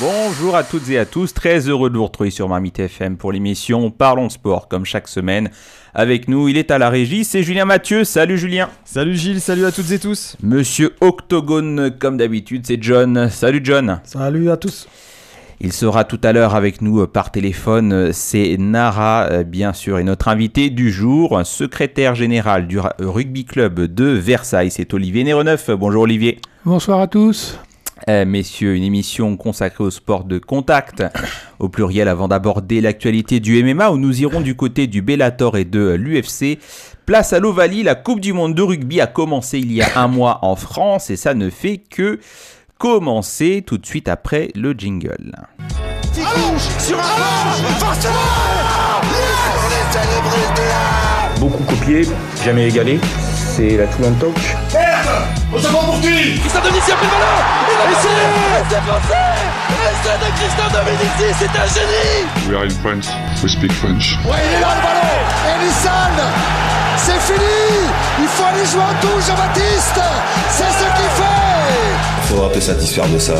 Bonjour à toutes et à tous, très heureux de vous retrouver sur Marmite FM pour l'émission Parlons Sport, comme chaque semaine. Avec nous, il est à la régie, c'est Julien Mathieu. Salut Julien. Salut Gilles, salut à toutes et tous. Monsieur Octogone, comme d'habitude, c'est John. Salut John. Salut à tous. Il sera tout à l'heure avec nous euh, par téléphone. euh, C'est Nara, euh, bien sûr, et notre invité du jour, secrétaire général du Ra- Rugby Club de Versailles. C'est Olivier Néreneuf. Bonjour Olivier. Bonsoir à tous. Euh, messieurs, une émission consacrée au sport de contact, au pluriel, avant d'aborder l'actualité du MMA, où nous irons du côté du Bellator et de l'UFC. Place à l'Ovalie, la Coupe du Monde de rugby a commencé il y a un mois en France, et ça ne fait que commencer tout de suite après le jingle. Sur beaucoup copié, jamais égalé. C'est la Toulon Touch. On se prend pour qui Christophe Dominici a pris le ballon. Il a essayé. C'est français. Essai de Christophe Dominici. C'est un génie. We are in France. We speak French. Ouais, il est là le ballon. Elisson. C'est fini. Il faut aller jouer en touche, Jean-Baptiste. C'est ce qu'il fait. faudra te satisfaire de ça.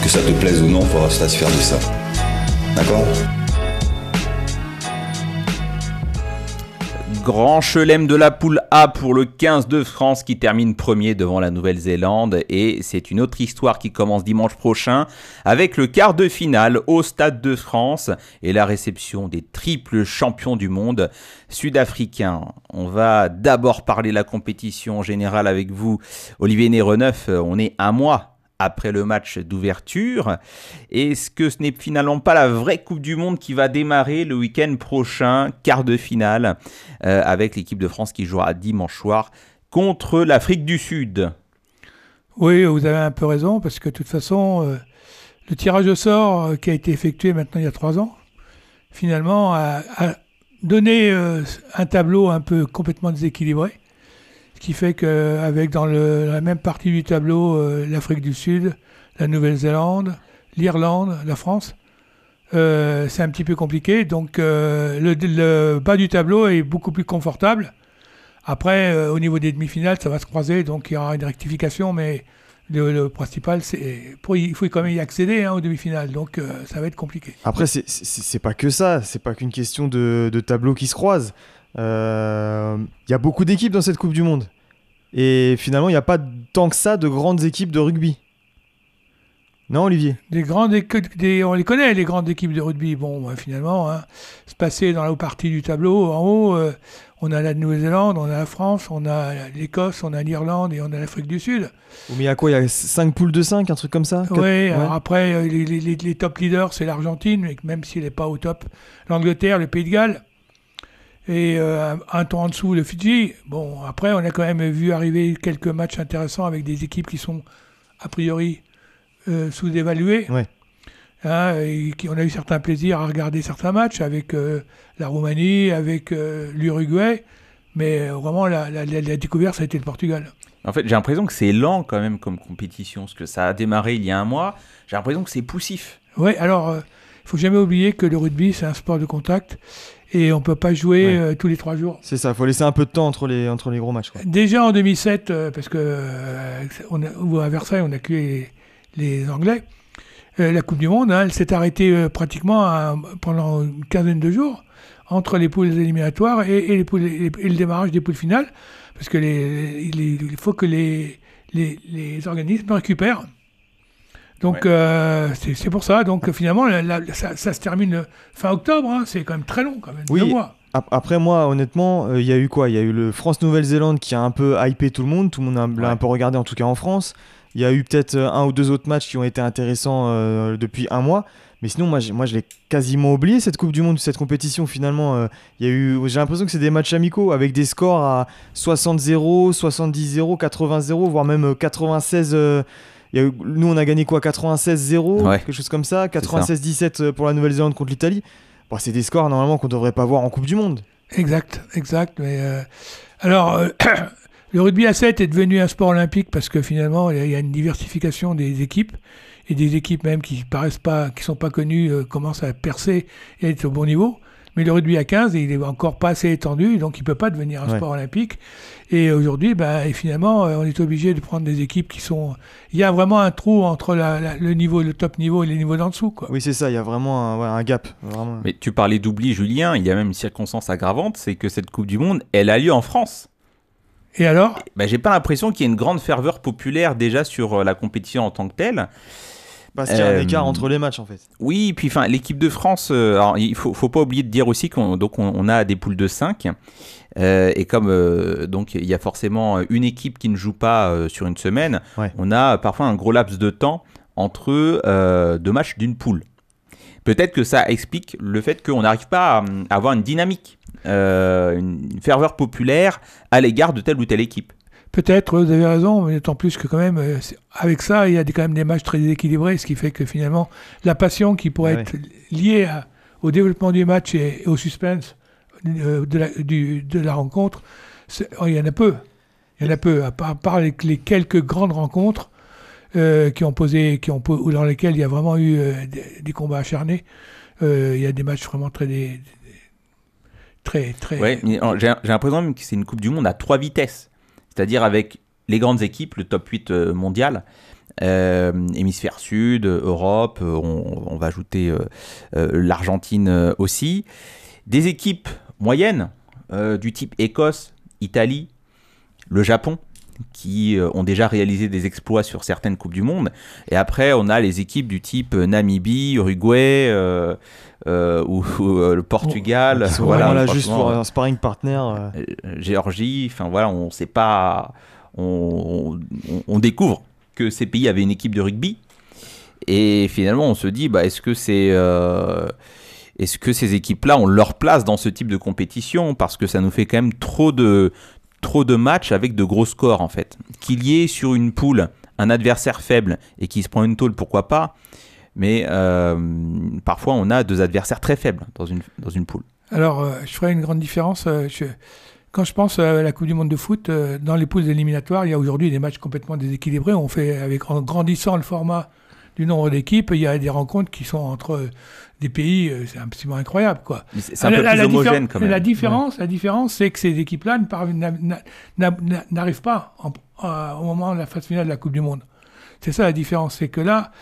Que ça te plaise ou non, faudra se satisfaire de ça. D'accord? Grand chelem de la poule A pour le 15 de France qui termine premier devant la Nouvelle-Zélande et c'est une autre histoire qui commence dimanche prochain avec le quart de finale au Stade de France et la réception des triples champions du monde sud-africains. On va d'abord parler la compétition générale avec vous Olivier Néreneuf, on est un mois après le match d'ouverture. Est-ce que ce n'est finalement pas la vraie Coupe du Monde qui va démarrer le week-end prochain, quart de finale, euh, avec l'équipe de France qui jouera dimanche soir contre l'Afrique du Sud? Oui, vous avez un peu raison, parce que de toute façon, euh, le tirage au sort euh, qui a été effectué maintenant il y a trois ans, finalement, a, donné un tableau un peu complètement déséquilibré. Ce qui fait qu'avec dans la même partie du tableau euh, l'Afrique du Sud, la Nouvelle-Zélande, l'Irlande, la France, euh, c'est un petit peu compliqué. Donc euh, le, bas du tableau est beaucoup plus confortable. Après, au niveau des demi-finales, ça va se croiser, donc il y aura une rectification, mais le, principal, c'est il faut quand même y accéder hein, aux demi-finales, donc ça va être compliqué. Après, c'est pas que ça, c'est pas qu'une question de, de tableaux qui se croisent. Euh, Il y a beaucoup d'équipes dans cette Coupe du Monde. Et finalement, il n'y a pas tant que ça de grandes équipes de rugby. Non, Olivier? Des grandes des, on les connaît, les grandes équipes de rugby. Bon, bah, finalement, hein, se passer dans la haute partie du tableau, en haut, euh, on a la Nouvelle-Zélande, on a la France, on a l'Écosse, on a l'Irlande et on a l'Afrique du Sud. Mais il y a quoi Il y a 5 poules de 5, un truc comme ça? Oui, alors après, euh, les, les- top leaders, c'est l'Argentine, même s'il n'est pas au top. L'Angleterre, le Pays de Galles. Et euh, un, ton en dessous, le Fidji. Bon, après, on a quand même vu arriver quelques matchs intéressants avec des équipes qui sont, a priori, euh, sous-évaluées. Ouais. Hein, et qui, on a eu certains plaisirs à regarder certains matchs avec euh, la Roumanie, avec euh, l'Uruguay. Mais vraiment, la, la- la- la découverte, ça a été le Portugal. En fait, j'ai l'impression que c'est lent quand même comme compétition, parce que ça a démarré il y a un mois. J'ai l'impression que c'est poussif. Oui, alors, il ne faut jamais oublier que le rugby, c'est un sport de contact et on ne peut pas jouer Ouais. euh, tous les trois jours. C'est ça, faut laisser un peu de temps entre les, entre les gros matchs. quoi. Déjà en 2007, euh, parce que euh, on a, ou à Versailles, on a accueilli les, les Anglais, la Coupe du Monde, hein, elle s'est arrêtée pratiquement à- pendant une quinzaine de jours entre les poules éliminatoires et, et les poules- et- et le démarrage des poules finales, parce que les, les- il faut que les, les organismes récupèrent. Donc Ouais. euh, c'est pour ça. Donc finalement, la- la- ça, ça se termine fin octobre. hein. c'est quand même très long, quand même. Oui. deux mois. Ap- Après moi, honnêtement, euh, il y a eu quoi? Il y a eu le France-Nouvelle-Zélande qui a un peu hypé tout le monde, tout le monde l'a Ouais. un peu regardé, en tout cas en France. Il y a eu peut-être euh, un ou deux autres matchs qui ont été intéressants euh, depuis un mois. Mais sinon, moi, moi je l'ai quasiment oublié cette Coupe du Monde, cette compétition. Finalement, euh, il y a eu, j'ai l'impression que c'est des matchs amicaux avec des scores à 60-0, 70-0, 80-0, voire même euh, 96. euh, il y a eu- nous, on a gagné quoi 96-0, Ouais. quelque chose comme ça. 96-17 euh, pour la Nouvelle-Zélande contre l'Italie. Bon, c'est des scores normalement qu'on devrait pas voir en Coupe du Monde. Exact, exact. Mais euh, alors, euh, Le rugby à 7 est devenu un sport olympique parce que finalement, il y a une diversification des équipes et des équipes même qui paraissent pas, qui sont pas connues, euh, commencent à percer et être au bon niveau. Mais le rugby à 15, il est encore pas assez étendu, donc il peut pas devenir un Ouais. sport olympique. Et aujourd'hui, ben, et finalement, euh, on est obligé de prendre des équipes qui sont. Il y a vraiment un trou entre la- la- le niveau, le top niveau et les niveaux d'en dessous, quoi. Oui, c'est ça, il y a vraiment un, ouais, un gap. Vraiment. Mais tu parlais d'oubli, Julien. Il y a même une circonstance aggravante, c'est que cette Coupe du Monde, elle a lieu en France. Et alors? Bah, j'ai pas l'impression qu'il y ait une grande ferveur populaire déjà sur euh, la compétition en tant que telle. Parce qu'il y a un Euh, écart entre les matchs en fait. Oui, puis enfin l'équipe de France, euh, alors, il faut, faut pas oublier de dire aussi qu'on donc on, on a des poules de 5 et comme euh, donc il y a forcément une équipe qui ne joue pas euh, sur une semaine, Ouais. on a parfois un gros laps de temps entre euh, deux matchs d'une poule. Peut-être que ça explique le fait qu'on n'arrive pas à, à avoir une dynamique, euh, une ferveur populaire à l'égard de telle ou telle équipe. Peut-être, vous avez raison, mais d'autant plus que quand même, euh, avec ça, il y a des- quand même des matchs très équilibrés, ce qui fait que finalement, la passion qui pourrait Ouais. être liée à- au développement du match et, et au suspense euh, de, la, du- de la rencontre, oh, il y en a peu. Il y en a peu, à part, à part les, les quelques grandes rencontres euh, qui ont posé, qui ont, ou dans lesquelles il y a vraiment eu des, des combats acharnés. Il y a des matchs vraiment très, des- très, très. Ouais, j'ai j'ai l'impression même que c'est une Coupe du Monde à trois vitesses. C'est-à-dire avec les grandes équipes, le top 8 euh, mondial, euh, hémisphère sud, Europe, euh, on, va ajouter l'Argentine aussi. Des équipes moyennes, du type Écosse, Italie, le Japon, qui ont déjà réalisé des exploits sur certaines Coupes du Monde. Et après, on a les équipes du type Namibie, Uruguay, euh, ou, ou, euh, le Portugal. Ils sont Voilà, là juste pour un sparring partner. euh. Géorgie, enfin voilà, on sait pas, on, on- on découvre que ces pays avaient une équipe de rugby et finalement on se dit, bah, est-ce que c'est, euh, est-ce que ces équipes-là ont leur place dans ce type de compétition? Parce que ça nous fait quand même trop de, trop de matchs avec de gros scores en fait. Qu'il y ait sur une poule un adversaire faible et qui se prend une tôle, pourquoi pas. Mais euh, parfois on a deux adversaires très faibles dans une, dans une poule. Alors, euh, je ferai une grande différence. euh, je- Quand je pense à la Coupe du Monde de foot, dans les poules éliminatoires, il y a aujourd'hui des matchs complètement déséquilibrés. On fait, avec, en grandissant le format du nombre d'équipes, il y a des rencontres qui sont entre des pays, c'est absolument incroyable. Quoi. C'est un La- peu plus la homogène quand même. La différence, la différence, c'est que ces équipes-là n'arrivent pas en- au moment de la phase finale de la Coupe du Monde. C'est ça la différence, c'est que là,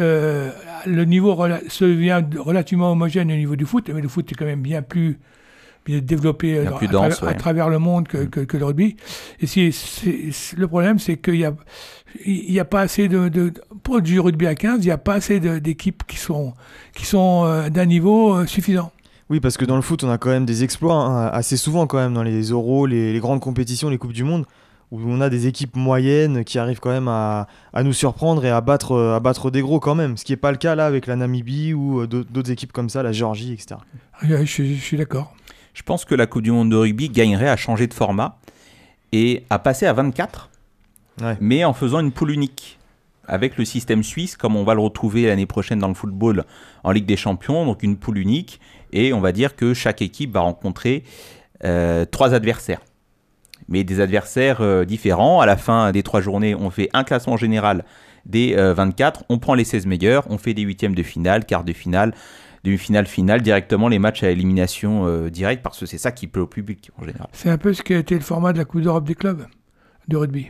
euh, le niveau rela- se devient relativement homogène au niveau du foot, mais le foot est quand même bien plus bien développé euh, dans- plus à, dense, travers, à ouais. Mm. travers le monde que, que- que le rugby. Et si, le problème, c'est qu'il y a, il y a pas assez de, de- pour du rugby à 15, il n'y a pas assez d'équipes qui sont, qui sont euh, d'un niveau euh, suffisant. Oui, parce que dans le foot, on a quand même des exploits hein, assez souvent quand même dans les euros, les, les grandes compétitions, les coupes du monde, où on a des équipes moyennes qui arrivent quand même à, à nous surprendre et à battre, euh, à battre des gros quand même. Ce qui n'est pas le cas là avec la Namibie ou euh, d'autres d'autres équipes comme ça, la Géorgie, etc. Je, je- je suis d'accord. Je pense que la Coupe du Monde de rugby gagnerait à changer de format et à passer à 24, Ouais. mais en faisant une poule unique. Avec le système suisse, comme on va le retrouver l'année prochaine dans le football en Ligue des Champions, donc une poule unique, et on va dire que chaque équipe va rencontrer euh, trois adversaires. Mais des adversaires euh, différents. À la fin des trois journées, on fait un classement général des euh, 24, on prend les 16 meilleurs, on fait des huitièmes de finale, quart de finale, demi-finale, finale, directement les matchs à élimination euh, directe, parce que c'est ça qui plaît au public en général. C'est un peu ce qui a été le format de la Coupe d'Europe des clubs de rugby.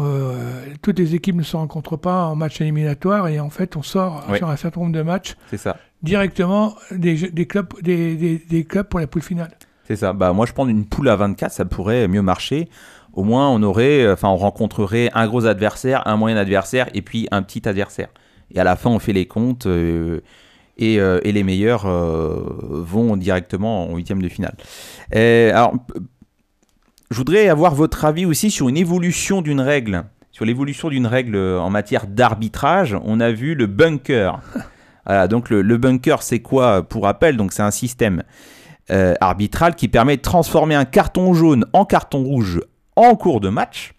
Euh, toutes les équipes ne se rencontrent pas en match éliminatoire et en fait on sort Oui. sur un certain nombre de matchs ça. directement des, jeux- des clubs, des, des- des clubs pour la poule finale. C'est ça. Bah, moi, je pense une poule à 24, ça pourrait mieux marcher. Au moins, on aurait, enfin, on rencontrerait un gros adversaire, un moyen adversaire et puis un petit adversaire. Et à la fin, on fait les comptes euh, et, euh, et les meilleurs euh, vont directement en huitième de finale. Euh, alors, je voudrais avoir votre avis aussi sur une évolution d'une règle. Sur l'évolution d'une règle en matière d'arbitrage, on a vu le bunker. Voilà, donc le, le bunker, c'est quoi pour rappel? Donc c'est un système euh, arbitral qui permet de transformer un carton jaune en carton rouge en cours de match.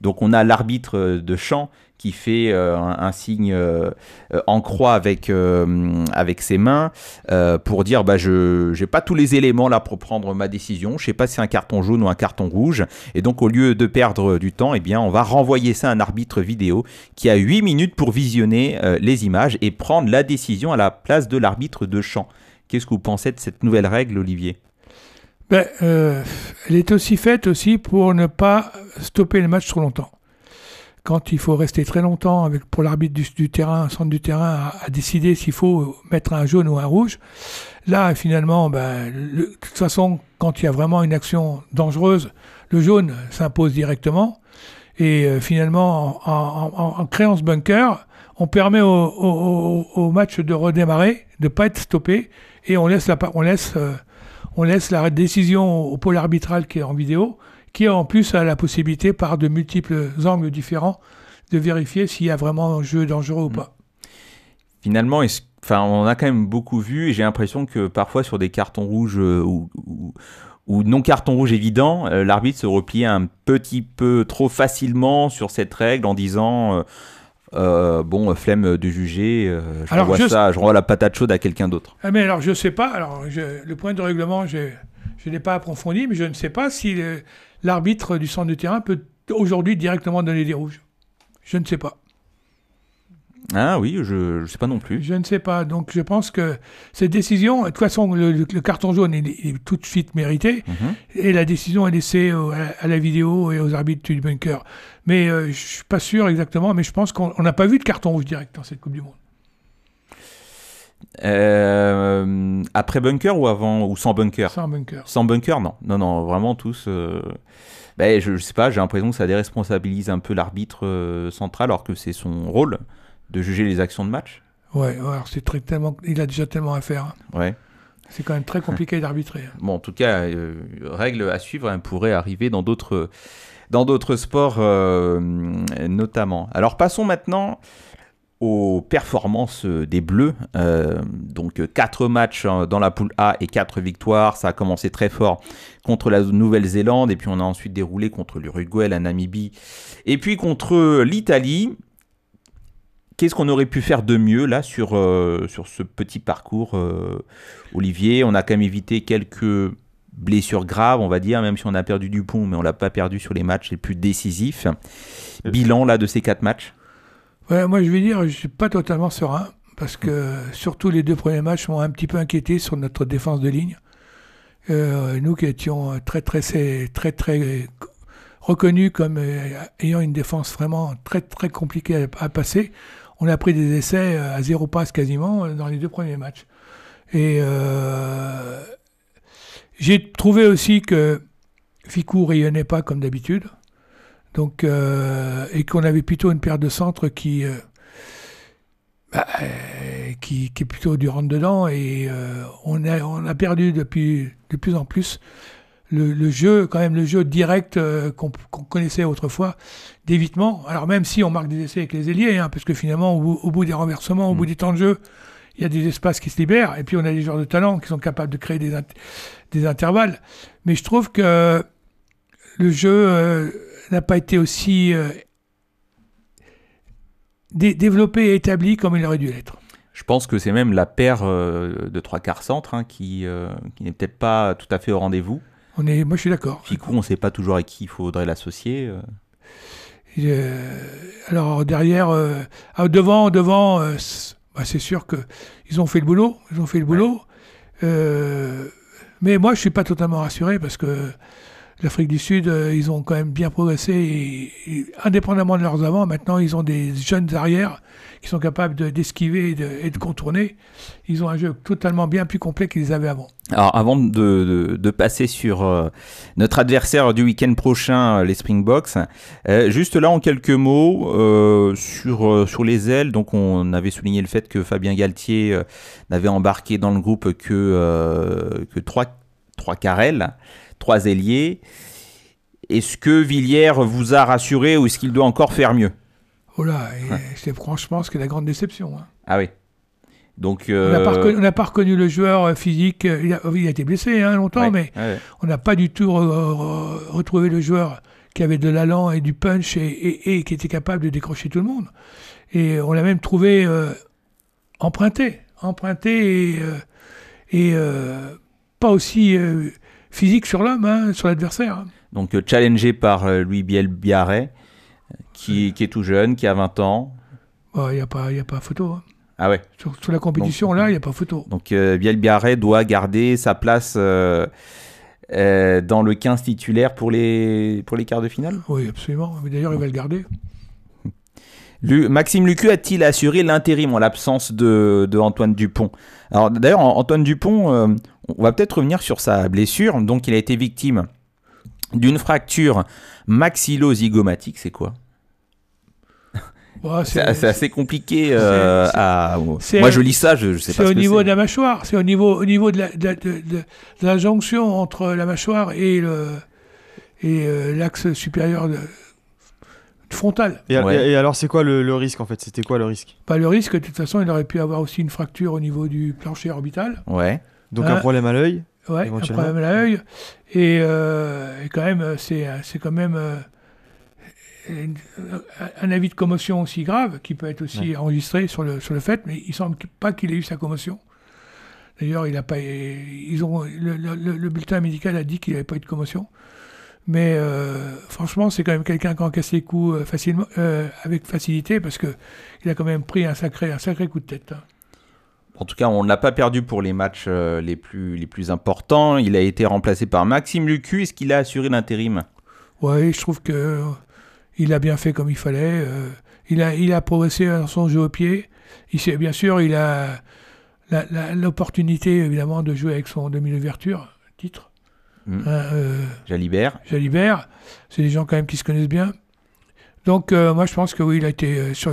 Donc on a l'arbitre de champ qui fait euh, un, signe euh, euh, en croix avec, euh, avec ses mains euh, pour dire bah, je n'ai pas tous les éléments là pour prendre ma décision. Je sais pas si c'est un carton jaune ou un carton rouge. Et donc, au lieu de perdre du temps, eh bien, on va renvoyer ça à un arbitre vidéo qui a 8 minutes pour visionner euh, les images et prendre la décision à la place de l'arbitre de champ. Qu'est-ce que vous pensez de cette nouvelle règle, Olivier? Ben, euh, elle est aussi faite aussi pour ne pas stopper le match trop longtemps. Quand il faut rester très longtemps avec, pour l'arbitre du, du terrain, centre du terrain, à, décider s'il faut mettre un jaune ou un rouge, là, finalement, ben, de toute façon, quand il y a vraiment une action dangereuse, le jaune s'impose directement. Et euh, finalement, en, en- créant ce bunker, on permet au- au match de redémarrer, de ne pas être stoppé, et on laisse la, on laisse, euh, on laisse la décision au pôle arbitral qui est en vidéo, qui en plus a la possibilité, par de multiples angles différents, de vérifier s'il y a vraiment un jeu dangereux ou pas. Finalement, est-ce- enfin, on a quand même beaucoup vu et j'ai l'impression que parfois sur des cartons rouges euh, ou, ou- ou non cartons rouges évidents, euh, l'arbitre se repliait un petit peu trop facilement sur cette règle en disant euh, bon, euh, flemme de juger, euh, je Alors, juste- ça, je renvoie la patate chaude à quelqu'un d'autre. Ah, mais alors, je sais pas. Alors, je- le point de règlement, je je n'ai pas approfondi, mais je ne sais pas si l'arbitre du centre de terrain peut aujourd'hui directement donner des rouges. Je ne sais pas. Ah oui, je ne sais pas non plus. Je ne sais pas. Donc, je pense que cette décision, de toute façon, le, le- carton jaune est, tout de suite mérité, Mhm. et la décision est laissée au- à, la vidéo et aux arbitres du bunker. Mais euh, je suis pas sûr exactement, mais je pense qu'on on n'a pas vu de carton rouge direct dans cette Coupe du Monde. Euh, après bunker ou avant ou sans bunker? Sans bunker. Sans bunker, non. Non, non, vraiment tous. euh, ben, je, je sais pas, j'ai l'impression que ça déresponsabilise un peu l'arbitre euh, central alors que c'est son rôle de juger les actions de match. Ouais, ouais, alors c'est très tellement, il a déjà tellement à faire. hein. Ouais. C'est quand même très compliqué d'arbitrer. hein. Bon, en tout cas, euh, règle à suivre hein, pourrait arriver dans d'autres dans d'autres sports euh, notamment. Alors passons maintenant aux performances des Bleus. Euh, donc 4 matchs hein, dans la poule A et 4 victoires. Ça a commencé très fort contre la Nouvelle-Zélande et puis on a ensuite déroulé contre l'Uruguay, la Namibie et puis contre l'Italie. Qu'est-ce qu'on aurait pu faire de mieux là sur, euh, sur ce petit parcours, euh, Olivier? On a quand même évité quelques blessures graves, on va dire, même si on a perdu Dupont, mais on l'a pas perdu sur les matchs les plus décisifs. Bilan là de ces quatre matchs? Ouais, moi je vais dire, je suis pas totalement serein parce que surtout les deux premiers matchs m'ont un petit peu inquiété sur notre défense de ligne. Euh, nous qui étions très très très très, très reconnus comme ayant une défense vraiment très très compliquée à, à passer, on a pris des essais euh, à zéro passe quasiment euh, dans les deux premiers matchs. Et euh, j'ai trouvé aussi que Ficou rayonnait pas comme d'habitude. Donc, et qu'on avait plutôt une paire de centres qui, bah, qui, qui est plutôt du rentre-dedans. Et on, a, on a perdu depuis de plus en plus le, le jeu, quand même le jeu direct euh, qu'on connaissait autrefois, d'évitement. Alors même si on marque des essais avec les ailiers, hein, parce que finalement, au, bout- au bout des renversements, au bout du temps de jeu, il y a des espaces qui se libèrent. Et puis on a des joueurs de talent qui sont capables de créer des, int- des intervalles. Mais je trouve que le jeu euh, n'a pas été aussi euh, dé- développé et établi comme il aurait dû l'être. Je pense que c'est même la paire euh, de trois quarts centre hein, qui, qui n'est peut-être pas tout à fait au rendez-vous. On est, moi, je suis d'accord. Ficou, on ne sait pas toujours à qui il faudrait l'associer. euh. Euh, alors derrière, euh, ah, devant, devant, euh, c'est bah, c'est sûr que ils ont fait le boulot, ils ont fait le boulot. Mais moi, je suis pas totalement rassuré parce que l'Afrique du Sud, ils ont quand même bien progressé et, et indépendamment de leurs avants, maintenant ils ont des jeunes arrières qui sont capables de- d'esquiver et de, contourner. Ils ont un jeu totalement bien plus complet qu'ils avaient avant. Alors, avant de, passer sur euh, notre adversaire du week-end prochain, euh, les Springboks, euh, juste là en quelques mots sur, les ailes. Donc, on avait souligné le fait que Fabien Galtier n'avait embarqué dans le groupe que, que trois, trois carrels, trois ailiers. Est-ce que Villiers vous a rassuré ou est-ce qu'il doit encore faire mieux? Oh là, c'est franchement ce qui est la grande déception. hein. Ah oui. Donc, On n'a euh, pas, reconnu- on n'a pas reconnu le joueur euh, physique. euh, Il a, il a été blessé hein, longtemps, ouais, mais ouais. on n'a pas du tout re- re- retrouvé le joueur qui avait de l'allant et du punch et, et- et qui était capable de décrocher tout le monde. Et on l'a même trouvé euh, emprunté, emprunté et, euh, et, pas aussi physique sur l'homme, hein, sur l'adversaire. Donc challengé par Louis Biel-Biarret, qui, qui est tout jeune, qui a 20 ans. Il n'y a, pas- y a pas photo. hein. Ah ouais. Sur, sur la compétition, là, il n'y a pas photo. Donc euh, Biel-Biarret doit garder sa place euh, euh, dans le 15 titulaire pour les, pour les quarts de finale? Oui, absolument. Mais d'ailleurs, il va le garder. Maxime Lucu a-t-il assuré l'intérim en l'absence de, de Antoine Dupont? Alors d'ailleurs, An- Antoine Dupont, on va peut-être revenir sur sa blessure. Donc il a été victime d'une fracture maxillo-zygomatique. C'est quoi? Ouais, C'est c'est assez compliqué euh, c'est- à... c'est- Moi je lis ça, je, je sais C'est pas ce au niveau c'est. de la mâchoire. C'est au niveau, au niveau de, la, de, de- de- de la jonction entre la mâchoire et le et euh, l'axe supérieur de, frontal. Et, Ouais. et- et alors, c'est quoi le, le risque en fait? C'était quoi le risque? Pas le risque, de toute façon, il aurait pu avoir aussi une fracture au niveau du plancher orbital. Ouais. Donc, Hein un problème à l'œil Ouais, un problème à l'œil. Et, euh, et quand même, euh, c'est c'est quand même euh, un avis de commotion aussi grave qui peut être aussi enregistré sur le, sur le fait, mais il semble pas qu'il ait eu sa commotion. D'ailleurs, il a pas, ils ont, le, le- le bulletin médical a dit qu'il n'avait pas eu de commotion. Mais euh, franchement, c'est quand même quelqu'un qui encaisse les coups euh, facilement, euh, avec facilité parce que il a quand même pris un sacré, un sacré coup de tête. hein. En tout cas, on ne l'a pas perdu pour les matchs euh, les, plus, les plus importants. Il a été remplacé par Maxime Lucu. Est-ce qu'il a assuré l'intérim? Oui, je trouve que euh, il a bien fait comme il fallait. euh, il, a, il a progressé dans son jeu au pied. Il sait, bien sûr, il a l'opportunité, évidemment, de jouer avec son demi-ouverture, titre. Mm. Hein, euh, Jalibert Jalibert, c'est des gens quand même qui se connaissent bien. Donc, euh, moi, je pense que oui, il a été sur,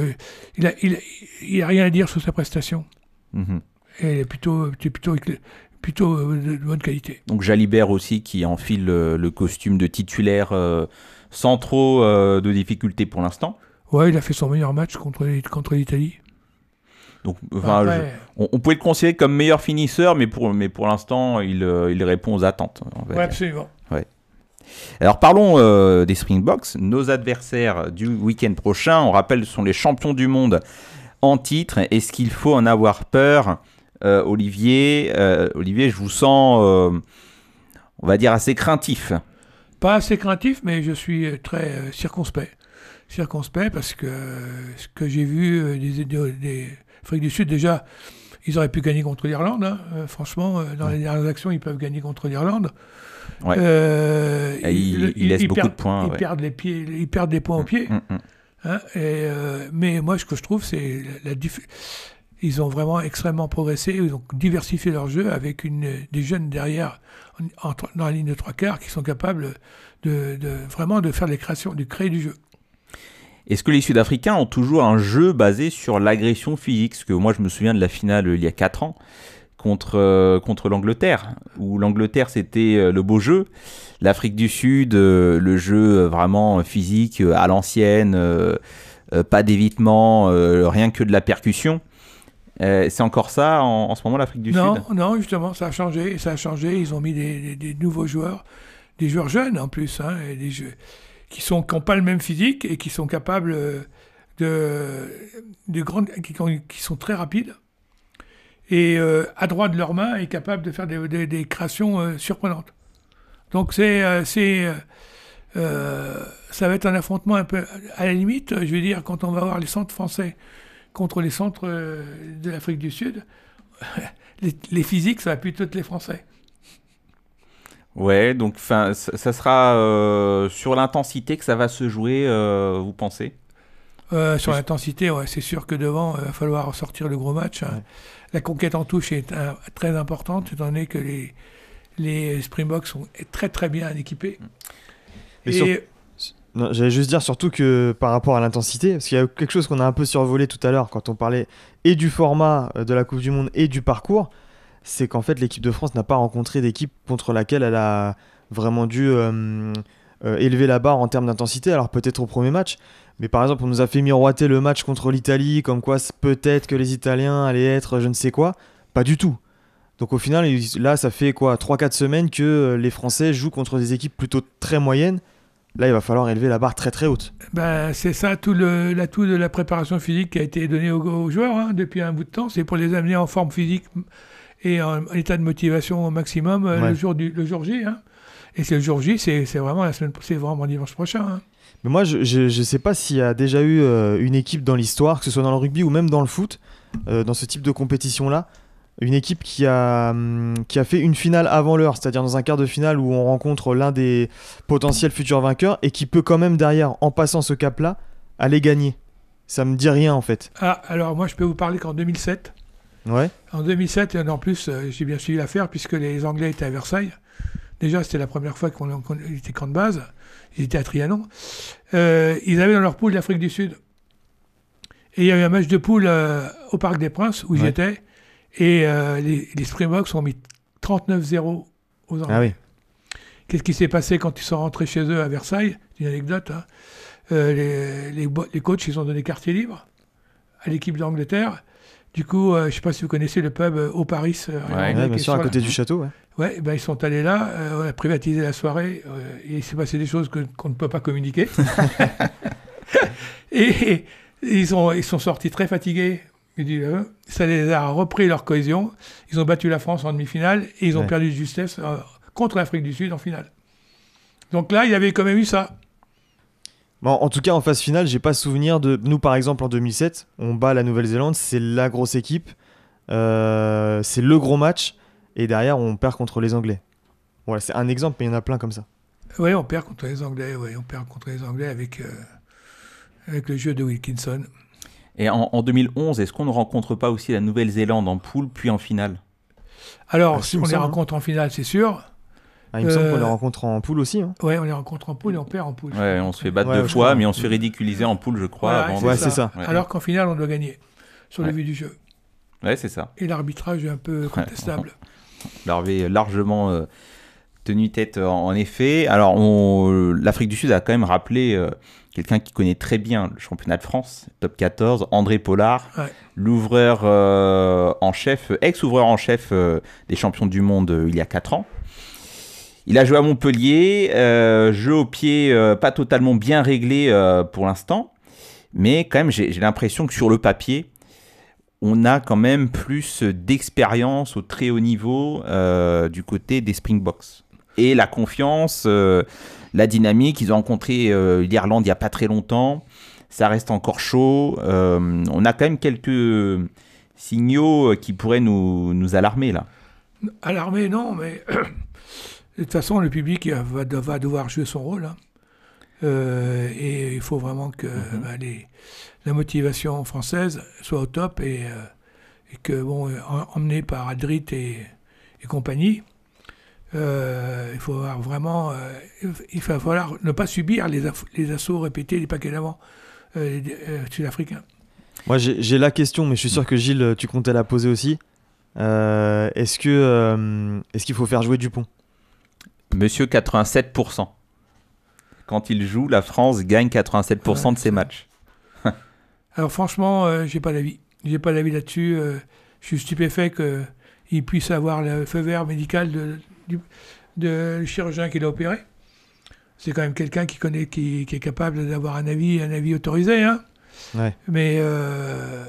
il a, il, a, il a rien à dire sur sa prestation. Et elle est plutôt, plutôt, plutôt euh, de, bonne qualité. Donc Jalibert aussi qui enfile le, le costume de titulaire euh, sans trop euh, de difficultés pour l'instant. Ouais, il a fait son meilleur match contre, contre l'Italie. Donc, enfin, Après, je- on, on pouvait le considérer comme meilleur finisseur, mais pour, mais pour l'instant, il, il répond aux attentes. va ouais, absolument. Alors parlons euh, des Springboks. Nos adversaires du week-end prochain, on rappelle, sont les champions du monde en titre. Est-ce qu'il faut en avoir peur Euh, Olivier, euh, Olivier, je vous sens, euh, on va dire, assez craintif. Pas assez craintif, mais je suis très circonspect. Circonspect parce que ce que j'ai vu des, des, des Afrique du Sud, déjà, ils auraient pu gagner contre l'Irlande. hein. Euh, franchement, euh, dans les dernières actions, ils peuvent gagner contre l'Irlande. Ouais. Euh, Et il- il laisse beaucoup perdent- de points, Ils, ouais. perdent les pieds, ils perdent des points au pied. Mm, mm. Hein, euh, mais moi, ce que je trouve, c'est la, Ils ont vraiment extrêmement progressé. Ils ont diversifié leur jeu avec des jeunes derrière, dans la ligne de trois quarts, qui sont capables de, vraiment de faire les créations, de créer du jeu. Est-ce que les Sud-Africains ont toujours un jeu basé sur l'agression physique? Parce que moi, je me souviens de la finale euh, il y a 4 ans contre, euh, contre l'Angleterre, où l'Angleterre, c'était le beau jeu. L'Afrique du Sud, euh, le jeu euh, vraiment physique, euh, à l'ancienne, pas d'évitement, rien que de la percussion. Euh, c'est encore ça en, en ce moment, l'Afrique du non, Sud? non, justement, ça a changé. Ça a changé. Ils ont mis des, des- des nouveaux joueurs, des joueurs jeunes en plus, hein, et des jeux qui sont qui n'ont pas le même physique et qui sont capables de, de grandes, qui, qui sont très rapides et euh, à droit de leurs mains et capables de faire des, des- des créations euh, surprenantes. Donc c'est euh, c'est euh, euh, ça va être un affrontement un peu à la limite. Je veux dire quand on va voir les centres français contre les centres de l'Afrique du Sud, les, les physiques ça va plutôt être les Français. Ouais, donc ça, ça sera euh, sur l'intensité que ça va se jouer, euh, vous pensez? Euh, sur l'intensité, ouais, c'est sûr que devant, il va falloir sortir le gros match. hein. La conquête en touche est très importante, étant donné que les, les Springboks sont très très bien équipés. Mais Et sur- Non, J'allais juste dire surtout que par rapport à l'intensité, parce qu'il y a quelque chose qu'on a un peu survolé tout à l'heure quand on parlait et du format euh, de la Coupe du Monde et du parcours, c'est qu'en fait l'équipe de France n'a pas rencontré d'équipe contre laquelle elle a vraiment dû euh, euh, élever la barre en termes d'intensité. Alors peut-être au premier match, mais par exemple on nous a fait miroiter le match contre l'Italie, comme quoi c'est peut-être que les Italiens allaient être je ne sais quoi. Pas du tout. Donc au final, là ça fait quoi 3-4 semaines que euh, les Français jouent contre des équipes plutôt très moyennes Là, il va falloir élever la barre très très haute. Ben, c'est ça tout l'atout de la préparation physique qui a été donné aux, aux joueurs hein, depuis un bout de temps. C'est pour les amener en forme physique et en état de motivation au maximum euh, Ouais. le, jour du, le jour J. hein. Et c'est le jour J, c'est vraiment la semaine, c'est vraiment dimanche prochain. hein. Mais moi, je, je, je sais pas s'il y a déjà eu euh, une équipe dans l'histoire, que ce soit dans le rugby ou même dans le foot, euh, dans ce type de compétition-là, une équipe qui a, hum, qui a fait une finale avant l'heure, c'est-à-dire dans un quart de finale où on rencontre l'un des potentiels futurs vainqueurs et qui peut quand même derrière, en passant ce cap-là, aller gagner. Ça me dit rien en fait. Ah, alors moi je peux vous parler qu'en 2007, Ouais. En 2007, et en plus, euh, j'ai bien suivi l'affaire puisque les Anglais étaient à Versailles. Déjà, c'était la première fois qu'on était camp de base. Ils étaient à Trianon. Euh, ils avaient dans leur poule l'Afrique du Sud. Et il y a eu un match de poule euh, au Parc des Princes où Ouais. j'étais. Et euh, les, les Springboks ont mis 39-0 aux Anglais. Ah oui. Qu'est-ce qui s'est passé quand ils sont rentrés chez eux à Versailles? C'est une anecdote. hein. Euh, les, les, les coachs, ils ont donné quartier libre à l'équipe d'Angleterre. Du coup, euh, je ne sais pas si vous connaissez le pub euh, au Paris. euh, Ouais. Ouais, bien sûr, à côté du château. Ouais. Ouais, ben ils sont allés là, euh, on a privatisé la soirée, euh, et il s'est passé des choses que- qu'on ne peut pas communiquer. et, et ils, sont, ils sont sortis très fatigués. Euh, ça les a repris leur cohésion. Ils ont battu la France en demi-finale et ils ont Ouais. perdu de justesse euh, contre l'Afrique du Sud en finale. Donc là, il y avait quand même eu ça. Bon, en tout cas, en phase finale, j'ai pas souvenir de. Nous, par exemple, en 2007, on bat la Nouvelle-Zélande, c'est la grosse équipe, euh, c'est le gros match, et derrière, on perd contre les Anglais. Voilà, c'est un exemple, mais il y en a plein comme ça. Oui, on perd contre les Anglais. Ouais, on perd contre les Anglais avec, euh, avec le jeu de Wilkinson. Et en, en 2011, est-ce qu'on ne rencontre pas aussi la Nouvelle-Zélande en poule puis en finale? Alors, Ah, si, on les semble, rencontre en finale, c'est sûr. Ah, il me semble Euh, qu'on les rencontre en poule aussi. hein. Ouais, on les rencontre en poule et on perd en poule. Ouais, on se fait battre Ouais, deux fois, crois. mais on se fait ridiculiser en poule, je crois. Voilà, Ouais, c'est ça. Alors qu'en finale, on doit gagner sur le Ouais. vu du jeu. Ouais, c'est ça. Et l'arbitrage est un peu contestable. avait largement euh, tenu tête euh, en effet. Alors, on- euh, l'Afrique du Sud a quand même rappelé euh, quelqu'un qui connaît très bien le championnat de France, top 14, André Pollard, Ouais. l'ouvreur euh, en chef, ex-ouvreur en chef euh, des champions du monde euh, il y a 4 ans. Il a joué à Montpellier, euh, jeu au pied euh, pas totalement bien réglé euh, pour l'instant, mais quand même j'ai l'impression que sur le papier, on a quand même plus d'expérience au très haut niveau euh, du côté des Springboks. Et la confiance, euh, la dynamique, ils ont rencontré euh, l'Irlande il n'y a pas très longtemps, ça reste encore chaud, euh, on a quand même quelques signaux qui pourraient nous, nous alarmer là. À l'armée, non, mais de toute façon, le public va, de- va devoir jouer son rôle. hein. Et il faut vraiment que Mhm. bah, les- la motivation française soit au top et, et que, bon, en- emmené par Adrit et, et compagnie, euh, il faut avoir vraiment. euh, il va falloir ne pas subir les, les assauts répétés des paquets d'avant euh, euh, sud-africains. Moi, j'ai la question, mais je suis sûr que Gilles, tu comptais la poser aussi. Euh, Est-ce que euh, est-ce qu'il faut faire jouer Dupont? Monsieur 87%. Quand il joue, la France gagne 87% de ses matchs. Alors franchement, euh, j'ai pas d'avis. J'ai pas d'avis là-dessus. euh, je suis stupéfait qu'il puisse avoir le feu vert médical de, du de le chirurgien qui l'a opéré. C'est quand même quelqu'un qui connaît, qui, qui est capable d'avoir un avis, un avis autorisé. Hein. Ouais. Mais euh,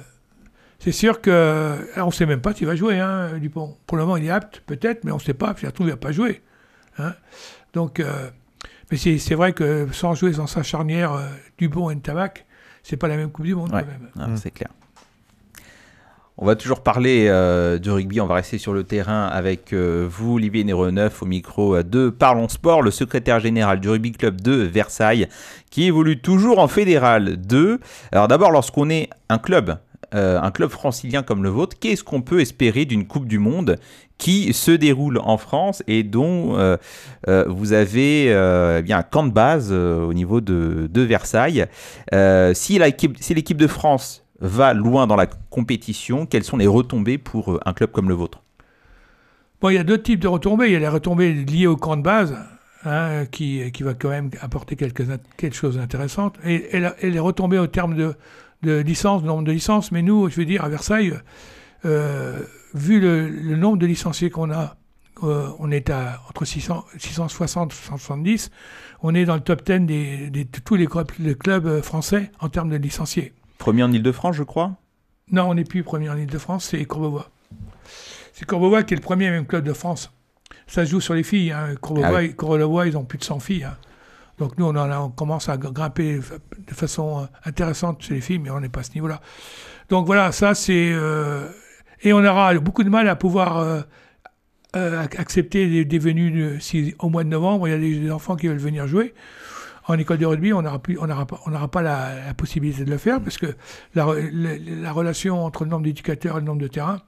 c'est sûr que on ne sait même pas s'il va jouer, hein, Dupont. Pour le moment, il est apte, peut-être, mais on ne sait pas. Puis trouve, il va pas jouer. Hein. Donc, euh, mais c'est c'est vrai que sans jouer dans sa charnière euh, Dupont et Ntamak, c'est pas la même Coupe du Monde Ouais. quand même. Ah, Mm. C'est clair. On va toujours parler euh, du rugby, on va rester sur le terrain avec euh, vous, Olivier Néreneuf, au micro euh, de Parlons Sport, le secrétaire général du Rugby Club de Versailles, qui évolue toujours en fédéral 2. Alors d'abord, lorsqu'on est un club, un club francilien comme le vôtre, qu'est-ce qu'on peut espérer d'une Coupe du Monde qui se déroule en France et dont vous avez eh bien un camp de base au niveau de, de Versailles si l'équipe de France va loin dans la compétition, quelles sont les retombées pour euh, un club comme le vôtre? Bon, il y a deux types de retombées. Il y a les retombées liées au camp de base, hein, qui, qui va quand même apporter quelque chose d'intéressant, et, et, et les retombées au terme de, de nombre de licences. Mais nous, je veux dire, à Versailles, euh, vu le, nombre de licenciés qu'on a euh, on est à entre 600, 660 et 670. On est dans le top 10 des, des- de tous les clubs, français en termes de licenciés. Premier en Ile-de-France, je crois? Non, on n'est plus premier en Ile-de-France, c'est Courbevoie. C'est Courbevoie qui est le premier même club de France. Ça se joue sur les filles. Hein. Courbevoie, Ah oui. Courbevoie, ils ont plus de 100 filles. hein. Donc nous, on, en a- on commence à grimper de façon euh, intéressante chez les filles, mais on n'est pas à ce niveau-là. Donc voilà, ça c'est... euh, Et on aura beaucoup de mal à pouvoir euh, euh, ac- accepter des, des venues de- si au mois de novembre, il y a des, des enfants qui veulent venir jouer. En école de rugby, on n'aura on pas, on n'aura pas la, la possibilité de le faire parce que la, re- la- la relation entre le nombre d'éducateurs et le nombre de terrains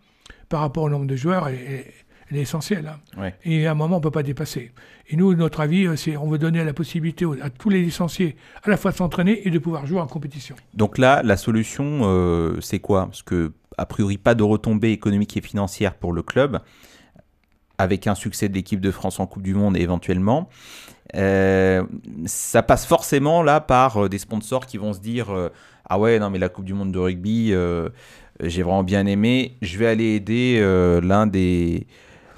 par rapport au nombre de joueurs est, est- elle est essentielle. hein. Ouais. Et à un moment, on ne peut pas dépasser. Et nous, notre avis, euh, c'est on veut donner la possibilité à tous les licenciés à la fois de s'entraîner et de pouvoir jouer en compétition. Donc là, la solution, euh, c'est quoi? Parce que, a priori, pas de retombées économiques et financières pour le club, avec un succès de l'équipe de France en Coupe du Monde éventuellement. Euh, ça passe forcément là par euh, des sponsors qui vont se dire euh, Ah ouais, non, mais la Coupe du Monde de rugby, j'ai vraiment bien aimé, je vais aller aider l'un des.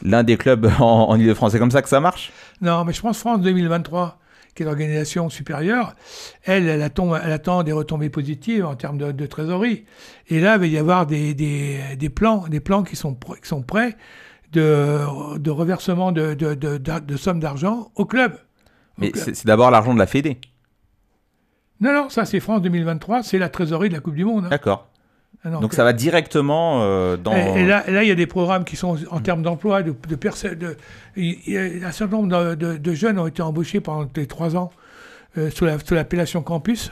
L'un des clubs en, en Ile-de-France. C'est comme ça que ça marche? Non, mais je pense France 2023, qui est l'organisation supérieure, elle, attend, elle attend des retombées positives en termes de, trésorerie. Et là, il va y avoir des, des, plans, des plans qui sont, qui sont prêts de, de reversement de, de sommes d'argent au club. Mais c'est d'abord l'argent de la Fédé. Non, non, ça c'est France 2023, c'est la trésorerie de la Coupe du Monde. hein. D'accord. Ah Donc ça va directement euh, dans. Et, et là, il y a des programmes qui sont en termes d'emploi, de, de, y un certain nombre de, jeunes ont été embauchés pendant les trois ans euh, sous la- sous l'appellation campus.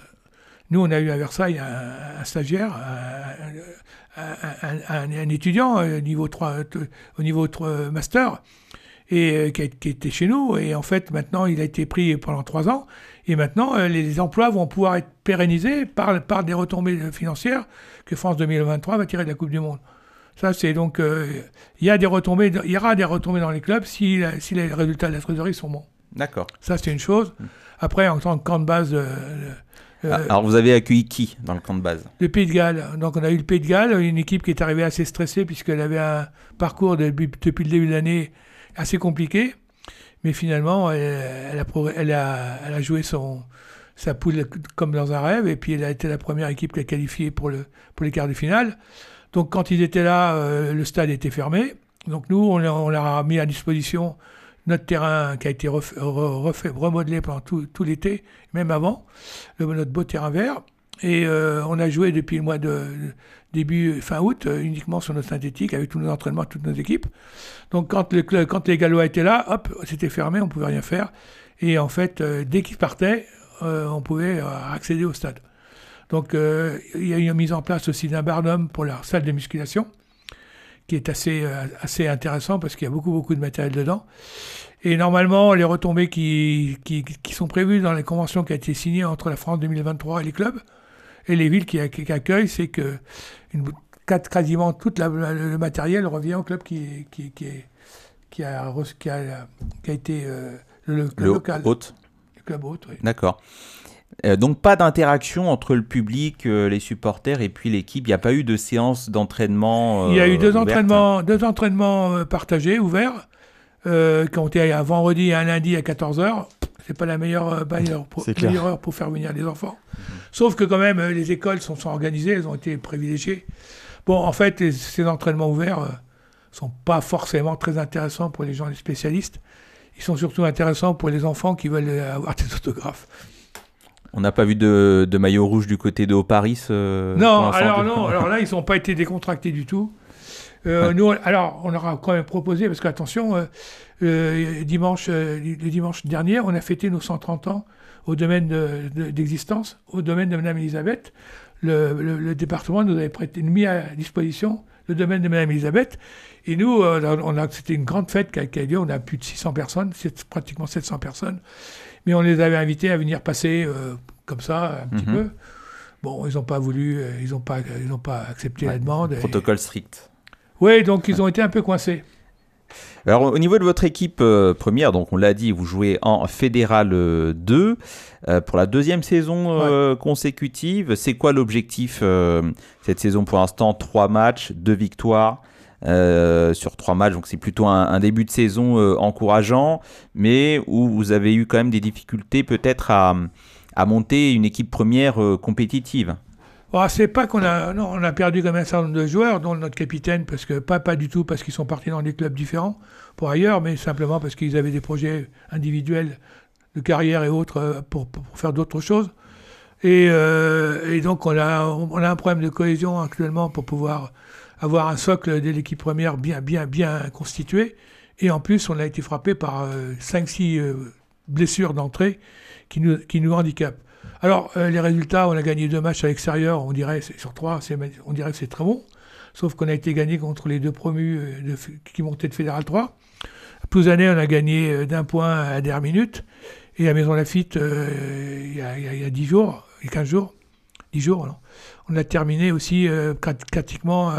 Nous, on a eu à Versailles un, un stagiaire, un, étudiant euh, niveau 3, t- au niveau 3 master, et euh, qui, a- qui était chez nous. Et en fait, maintenant, il a été pris pendant trois ans. Et maintenant, euh, les emplois vont pouvoir être pérennisés par, par des retombées financières que France 2023 va tirer de la Coupe du Monde. Ça, c'est donc. euh, Il y a des retombées, il y aura des retombées dans les clubs si, si les résultats de la trésorerie sont bons. D'accord. Ça, c'est une chose. Après, en tant que camp de base, euh, euh, Ah, alors vous avez accueilli qui dans le camp de base? Le Pays de Galles. Donc, on a eu le Pays de Galles, une équipe qui est arrivée assez stressée puisqu'elle avait un parcours depuis le début de l'année assez compliqué. Mais finalement, elle, a, joué son, sa poule comme dans un rêve. Et puis, elle a été la première équipe qui a qualifié pour, le, pour les quarts de finale. Donc, quand ils étaient là, euh, le stade était fermé. Donc, nous, on, leur- a mis à disposition notre terrain qui a été refait, re- refait- remodelé pendant tout, l'été, même avant, notre beau terrain vert. Et euh, on a joué depuis le mois de début fin août euh, uniquement sur notre synthétique avec tous nos entraînements, toutes nos équipes. Donc quand, le quand les Gallois étaient là, hop, c'était fermé, on pouvait rien faire. Et en fait, euh, dès qu'ils partaient, euh, on pouvait accéder au stade. Donc il y a eu une mise en place aussi d'un barnum pour la salle de musculation, qui est assez, assez intéressant parce qu'il y a beaucoup, beaucoup de matériel dedans. Et normalement, les retombées qui, qui, qui sont prévues dans les conventions qui ont été signées entre la France 2023 et les clubs, et les villes qui, accueillent, c'est que une, quasiment tout le matériel revient au club qui, qui, qui, est- qui, a, qui, a, qui a été euh, le, club Le local. hôte Le club hôte, oui. D'accord. Euh, donc pas d'interaction entre le public, euh, les supporters et puis l'équipe. Il n'y a pas eu de séance d'entraînement. Il y a eu deux ouverte entraînements, deux entraînements partagés, ouverts, qui ont été un vendredi et un lundi à 14h. C'est pas la meilleure, euh, meilleure pour, C'est clair. meilleure heure pour faire venir les enfants. Sauf que quand même, euh, les écoles sont, sont organisées, elles ont été privilégiées. Bon, en fait, les- ces entraînements ouverts euh, sont pas forcément très intéressants pour les gens, les spécialistes. Ils sont surtout intéressants pour les enfants qui veulent euh, avoir des autographes. On n'a pas vu de, de maillot rouge du côté de Haut-Paris euh, pour Non, alors non, alors là, ils n'ont pas été décontractés du tout. Euh, nous, alors, on leur a quand même proposé, parce qu'attention, euh, euh, dimanche, euh, le dimanche dernier, on a fêté nos 130 ans au domaine de- de- d'existence, au domaine de Madame Elisabeth. Le, le- le département nous avait prêté, mis à disposition le domaine de Madame Elisabeth. Et nous, euh, on a, c'était une grande fête qui a, qui a lieu. On a plus de 600 personnes, pratiquement 700 personnes. Mais on les avait invités à venir passer comme ça, un petit Mhm. peu. Bon, ils n'ont pas voulu, ils n'ont pas, ils n'ont pas accepté la demande. et- Protocole strict. Oui, donc ils ont été un peu coincés. Alors au niveau de votre équipe euh, première, donc on l'a dit, vous jouez en Fédéral euh, 2 euh, pour la deuxième saison euh, consécutive. C'est quoi l'objectif euh, cette saison pour l'instant? Trois matchs, deux victoires, sur trois matchs, donc c'est plutôt un, début de saison encourageant, mais où vous avez eu quand même des difficultés peut-être à, à, monter une équipe première compétitive. Oh, c'est pas qu'on a, non, on a perdu comme un certain nombre de joueurs, dont notre capitaine, parce que pas, pas du tout parce qu'ils sont partis dans des clubs différents pour ailleurs, mais simplement parce qu'ils avaient des projets individuels de carrière et autres euh, pour, pour faire d'autres choses. Et, euh, et, donc on a, on a un problème de cohésion actuellement pour pouvoir avoir un socle de l'équipe première bien, bien, bien constitué. Et en plus, on a été frappé par 5-6 euh, blessures d'entrée qui nous, qui nous handicapent. Alors, euh, les résultats, on a gagné deux matchs à l'extérieur, on dirait, sur trois, on dirait que c'est très bon. Sauf qu'on a été gagné contre les deux promus euh, qui montaient de Fédéral 3. À années, on a gagné euh, d'un point à dernière minute. Et à Maison Lafitte, il y, a, 10 jours, il y a 15 jours, 10 jours, on a terminé aussi pratiquement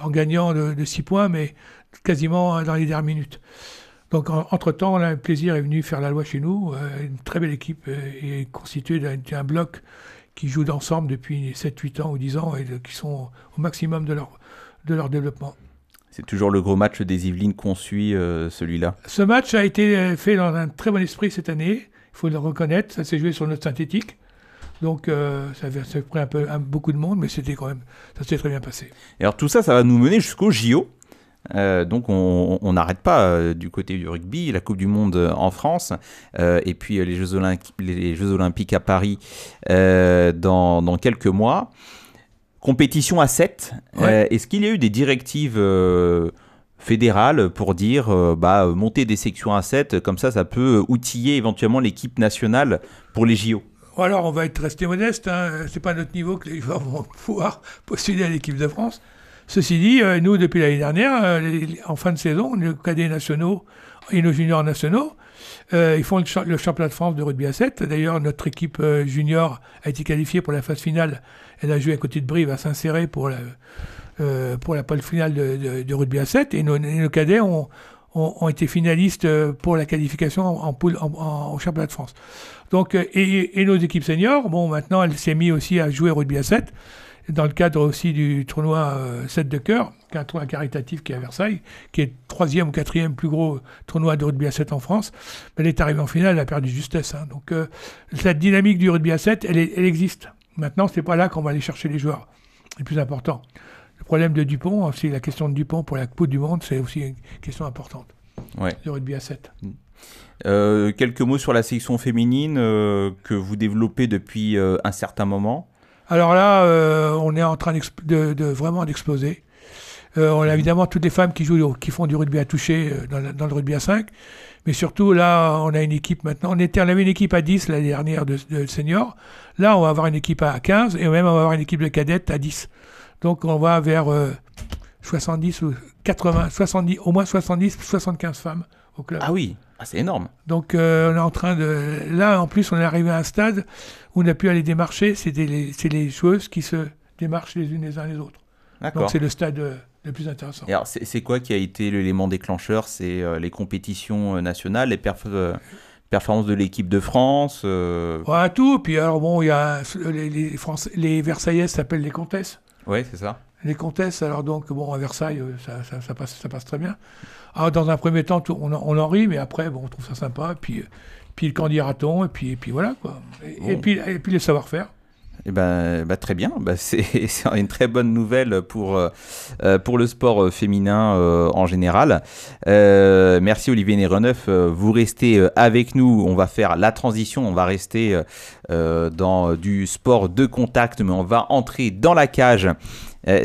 en gagnant de, 6 points, mais quasiment dans les dernières minutes. Donc, entre-temps, le plaisir est venu faire la loi chez nous. Euh, une très belle équipe euh, est constituée d'un bloc qui joue ensemble depuis 7, 8 ans ou 10 ans et qui sont au maximum de leur, de leur développement. C'est toujours le gros match des Yvelines qu'on suit, euh, celui-là Ce match a été fait dans un très bon esprit cette année, il faut le reconnaître. Ça s'est joué sur notre synthétique. Donc ça, a pris un peu beaucoup de monde, mais c'était quand même, ça s'est très bien passé. Et alors tout ça, ça va nous mener jusqu'au JO. Euh, donc on n'arrête pas euh, du côté du rugby, la Coupe du Monde euh, en France, et puis les Jeux, les Jeux, Olympiques à Paris dans, dans, quelques mois. Compétition à 7. Est-ce qu'il y a eu des directives fédérales pour dire bah, monter des sections à 7, comme ça ça peut outiller éventuellement l'équipe nationale pour les JO alors on va être resté modeste, hein. c'est pas à notre niveau que les joueurs vont pouvoir postuler à l'équipe de France. Ceci dit, euh, nous, depuis l'année dernière, euh, en fin de saison, nos cadets nationaux et nos juniors nationaux, euh, ils font le, championnat de France de rugby à 7. D'ailleurs, notre équipe junior a été qualifiée pour la phase finale. Elle a joué à côté de Brive, à s'insérer pour la, pour la pole finale de, rugby à 7. Et nos, cadets ont, ont, été finalistes pour la qualification en, poule, en, championnat de France. Donc, et, et, nos équipes seniors, bon, maintenant, elle s'est mise aussi à jouer rugby à 7 dans le cadre aussi du tournoi 7 euh, de cœur, qui est un tournoi caritatif qui est à Versailles, qui est le troisième ou quatrième plus gros tournoi de rugby à 7 en France. Elle est arrivée en finale, elle a perdu justesse. Hein. Donc euh, cette dynamique du rugby à 7, elle, elle existe. Maintenant, c'est pas là qu'on va aller chercher les joueurs. C'est plus important. Le problème de Dupont, aussi la question de Dupont pour la Coupe du Monde, c'est aussi une question importante. Ouais. Le rugby à 7. Euh, quelques mots sur la section féminine que vous développez depuis un certain moment. Alors là, euh, on est en train de, vraiment d'exploser. Euh, on a évidemment toutes les femmes qui jouent, qui font du rugby à toucher euh, dans, le rugby à 5. Mais surtout, là, on a une équipe maintenant. On, était, on avait une équipe à 10 l'année dernière de, de seniors. Là, on va avoir une équipe à 15 et même on va avoir une équipe de cadettes à 10. Donc, on va vers 70 ou 80, 70, au moins 70, 75 femmes au club. Ah oui, ah, c'est énorme. Donc, on est en train de. Là, en plus, on est arrivé à un stade on a pu aller démarcher, c'est les, joueuses qui se démarchent les unes les uns les autres. Donc c'est le stade euh, le plus intéressant. alors c'est quoi qui a été l'élément déclencheur? C'est euh, les compétitions euh, nationales, les performances de l'équipe de France Ouais, tout. Puis alors bon, il y a les, les, les Versaillaises s'appellent les comtesses. Oui, c'est ça. Les comtesses, alors donc, bon, à Versailles, ça, passe, ça passe très bien. Alors, dans un premier temps, on, on, en rit, mais après, bon, on trouve ça sympa. Puis, puis le candidaton, et puis, et puis voilà, quoi. Et, puis, et puis le savoir-faire. Eh ben, bah, très bien, bah, c'est une très bonne nouvelle pour, euh, euh, pour le sport euh, féminin en général. merci Olivier Néreneuf, vous restez avec nous, on va faire la transition, on va rester dans du sport de contact, mais on va entrer dans la cage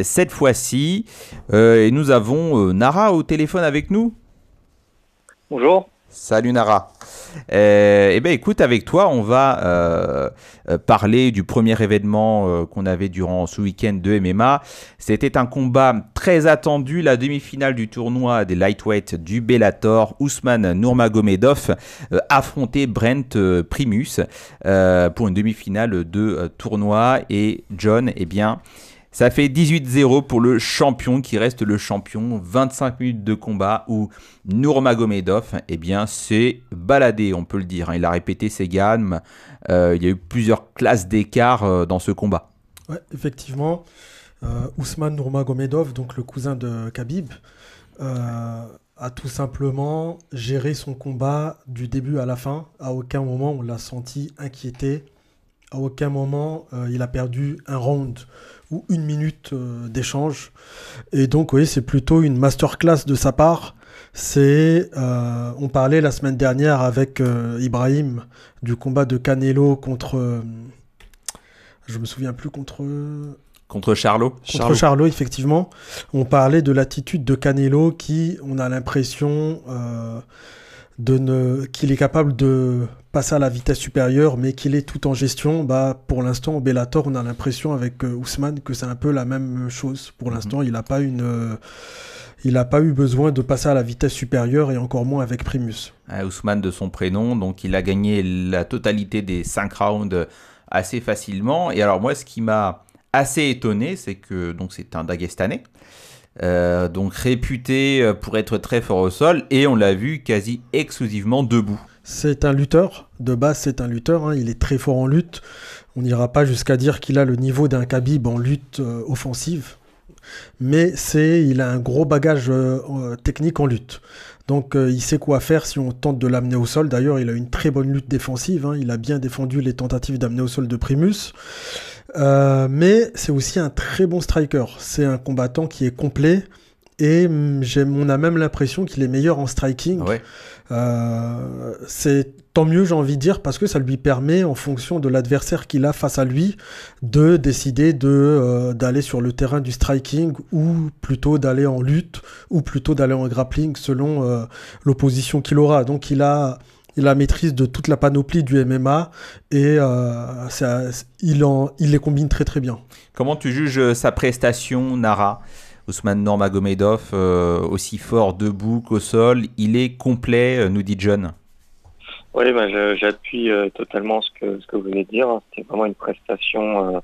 cette fois-ci. et nous avons Nara au téléphone avec nous. Bonjour. Salut Nara. Euh, eh bien, écoute, avec toi, on va euh, euh, parler du premier événement qu'on avait durant ce week-end de MMA. C'était un combat très attendu, la demi-finale du tournoi des lightweight du Bellator. Ousmane Nurmagomedov affrontait Brent Primus pour une demi-finale de tournoi. Et John, eh bien, ça fait 18-0 pour le champion qui reste le champion. 25 minutes de combat où Nurmagomedov, eh bien, s'est baladé, on peut le dire. Hein. Il a répété ses gammes. Euh, il y a eu plusieurs classes d'écart euh, dans ce combat. Ouais, effectivement. Ousmane Nurmagomedov, donc le cousin de Khabib, a tout simplement géré son combat du début à la fin. À aucun moment on l'a senti inquiété. À aucun moment il a perdu un round ou une minute d'échange. Et donc oui, c'est plutôt une masterclass de sa part c'est, euh, on parlait la semaine dernière avec euh, Ibrahim du combat de Canelo contre, euh, je me souviens plus contre. Contre Charlot. Contre Charlot. effectivement. On parlait de l'attitude de Canelo qui, on a l'impression de ne, qu'il est capable de passer à la vitesse supérieure, mais qu'il est tout en gestion. Bah, pour l'instant, au Bellator, on a l'impression avec Ousmane que c'est un peu la même chose. Pour mhm. l'instant, il n'a pas une il n'a pas eu besoin de passer à la vitesse supérieure et encore moins avec Primus. Ousmane de son prénom, donc il a gagné la totalité des 5 rounds assez facilement. Et alors moi, ce qui m'a assez étonné, c'est que donc c'est un Dagestanais, euh, donc réputé pour être très fort au sol, et on l'a vu quasi exclusivement debout. C'est un lutteur, de base c'est un lutteur, hein. il est très fort en lutte. On n'ira pas jusqu'à dire qu'il a le niveau d'un Khabib en lutte euh, offensive, mais c'est, il a un gros bagage euh, euh, technique en lutte. Donc euh, il sait quoi faire si on tente de l'amener au sol. D'ailleurs, il a une très bonne lutte défensive. Hein. Il a bien défendu les tentatives d'amener au sol de Primus. Mais c'est aussi un très bon striker. C'est un combattant qui est complet. Et mm, on a même l'impression qu'il est meilleur en striking. Ouais. Euh, c'est tant mieux, j'ai envie de dire, parce que ça lui permet, en fonction de l'adversaire qu'il a face à lui, de décider de euh, d'aller sur le terrain du striking ou plutôt d'aller en lutte ou plutôt d'aller en grappling selon euh, l'opposition qu'il aura. Donc il a il a maîtrise de toute la panoplie du MMA et il, en, il les combine très très bien. Comment tu juges sa prestation, Nara? Ousmane Normagomedov, euh, aussi fort debout qu'au sol, il est complet, euh, nous dit John. Oui, bah, j'appuie euh, totalement ce que, ce que vous venez de dire. C'était vraiment une prestation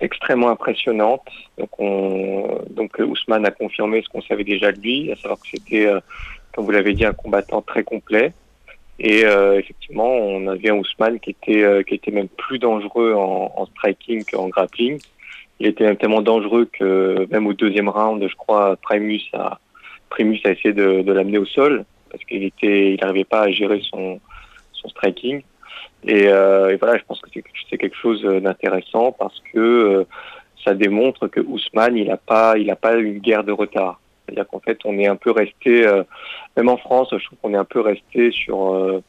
extrêmement impressionnante. Donc, on, donc Ousmane a confirmé ce qu'on savait déjà de lui, à savoir que c'était, comme vous l'avez dit, un combattant très complet. Et effectivement, on avait un Ousmane qui était, qui était même plus dangereux en, en striking qu'en grappling il était tellement dangereux que même au deuxième round, je crois, Primus a, Primus a essayé de, de l'amener au sol parce qu'il était, il n'arrivait pas à gérer son, son striking. Et, euh, et voilà, je pense que c'est quelque chose d'intéressant parce que euh, ça démontre que Ousmane, il n'a pas, il a pas une guerre de retard. C'est-à-dire qu'en fait, on est un peu resté, euh, même en France, je trouve qu'on est un peu resté sur euh,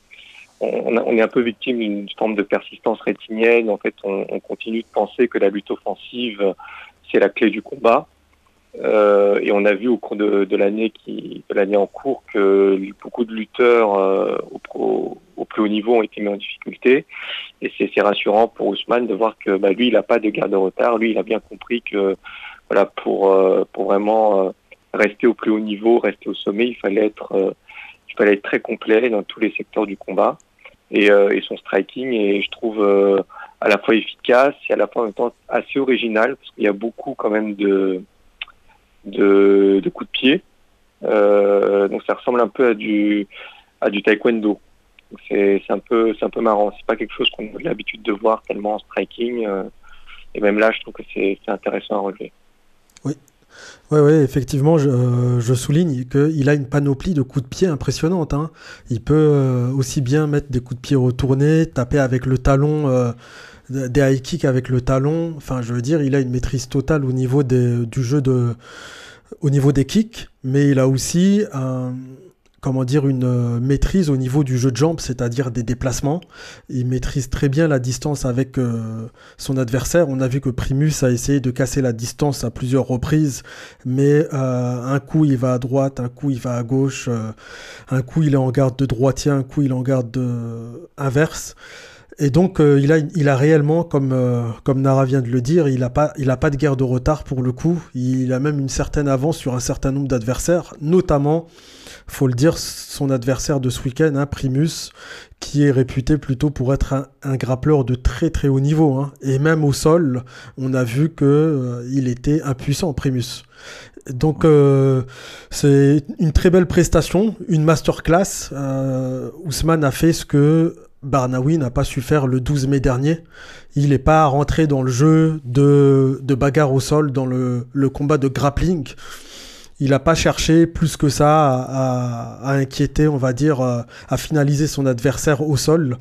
on, est un peu victime d'une forme de persistance rétinienne. En fait, on, continue de penser que la lutte offensive, c'est la clé du combat. Euh, et on a vu au cours de, l'année qui, de l'année en cours, que beaucoup de lutteurs au, plus haut niveau ont été mis en difficulté. Et c'est rassurant pour Ousmane de voir que bah, lui, il n'a pas de garde de retard. Lui, il a bien compris que pour vraiment rester au plus haut niveau, rester au sommet, il fallait être, il fallait être très complet dans tous les secteurs du combat et, euh, son striking est, je trouve, euh, à la fois efficace et à la fois en même temps assez original parce qu'il y a beaucoup quand même de, de, coups de pied. Euh, donc ça ressemble un peu à du, à du taekwondo. C'est un peu, c'est un peu marrant. C'est pas quelque chose qu'on a l'habitude de voir tellement en striking. Euh, et même là, je trouve que c'est intéressant à relever. Oui, oui, ouais, effectivement, je, euh, souligne qu'il a une panoplie de coups de pied impressionnante. Hein. Il peut euh, aussi bien mettre des coups de pied retournés, taper avec le talon, euh, des high kicks avec le talon. Enfin, je veux dire, il a une maîtrise totale au niveau des, du jeu de, au niveau des kicks, mais il a aussi un comment dire, une euh, maîtrise au niveau du jeu de jambes, c'est-à-dire des déplacements. Il maîtrise très bien la distance avec euh, son adversaire. On a vu que Primus a essayé de casser la distance à plusieurs reprises, mais euh, un coup il va à droite, un coup il va à gauche, un coup il est en garde de droitier, un coup il est en garde de... inverse. Et donc, il, a, il a réellement, comme, comme Nara vient de le dire, il n'a pas, il a pas de guerre de retard pour le coup. Il a même une certaine avance sur un certain nombre d'adversaires, notamment faut le dire, son adversaire de ce week-end, hein, Primus, qui est réputé plutôt pour être un, un grappleur de très très haut niveau. Hein. Et même au sol, on a vu que euh, il était impuissant, Primus. Donc euh, c'est une très belle prestation, une masterclass. Euh, Ousmane a fait ce que Barnawi n'a pas su faire le 12 mai dernier. Il n'est pas rentré dans le jeu de, de bagarre au sol, dans le, le combat de grappling. Il n'a pas cherché plus que ça à, à, inquiéter, on va dire, à finaliser son adversaire au sol.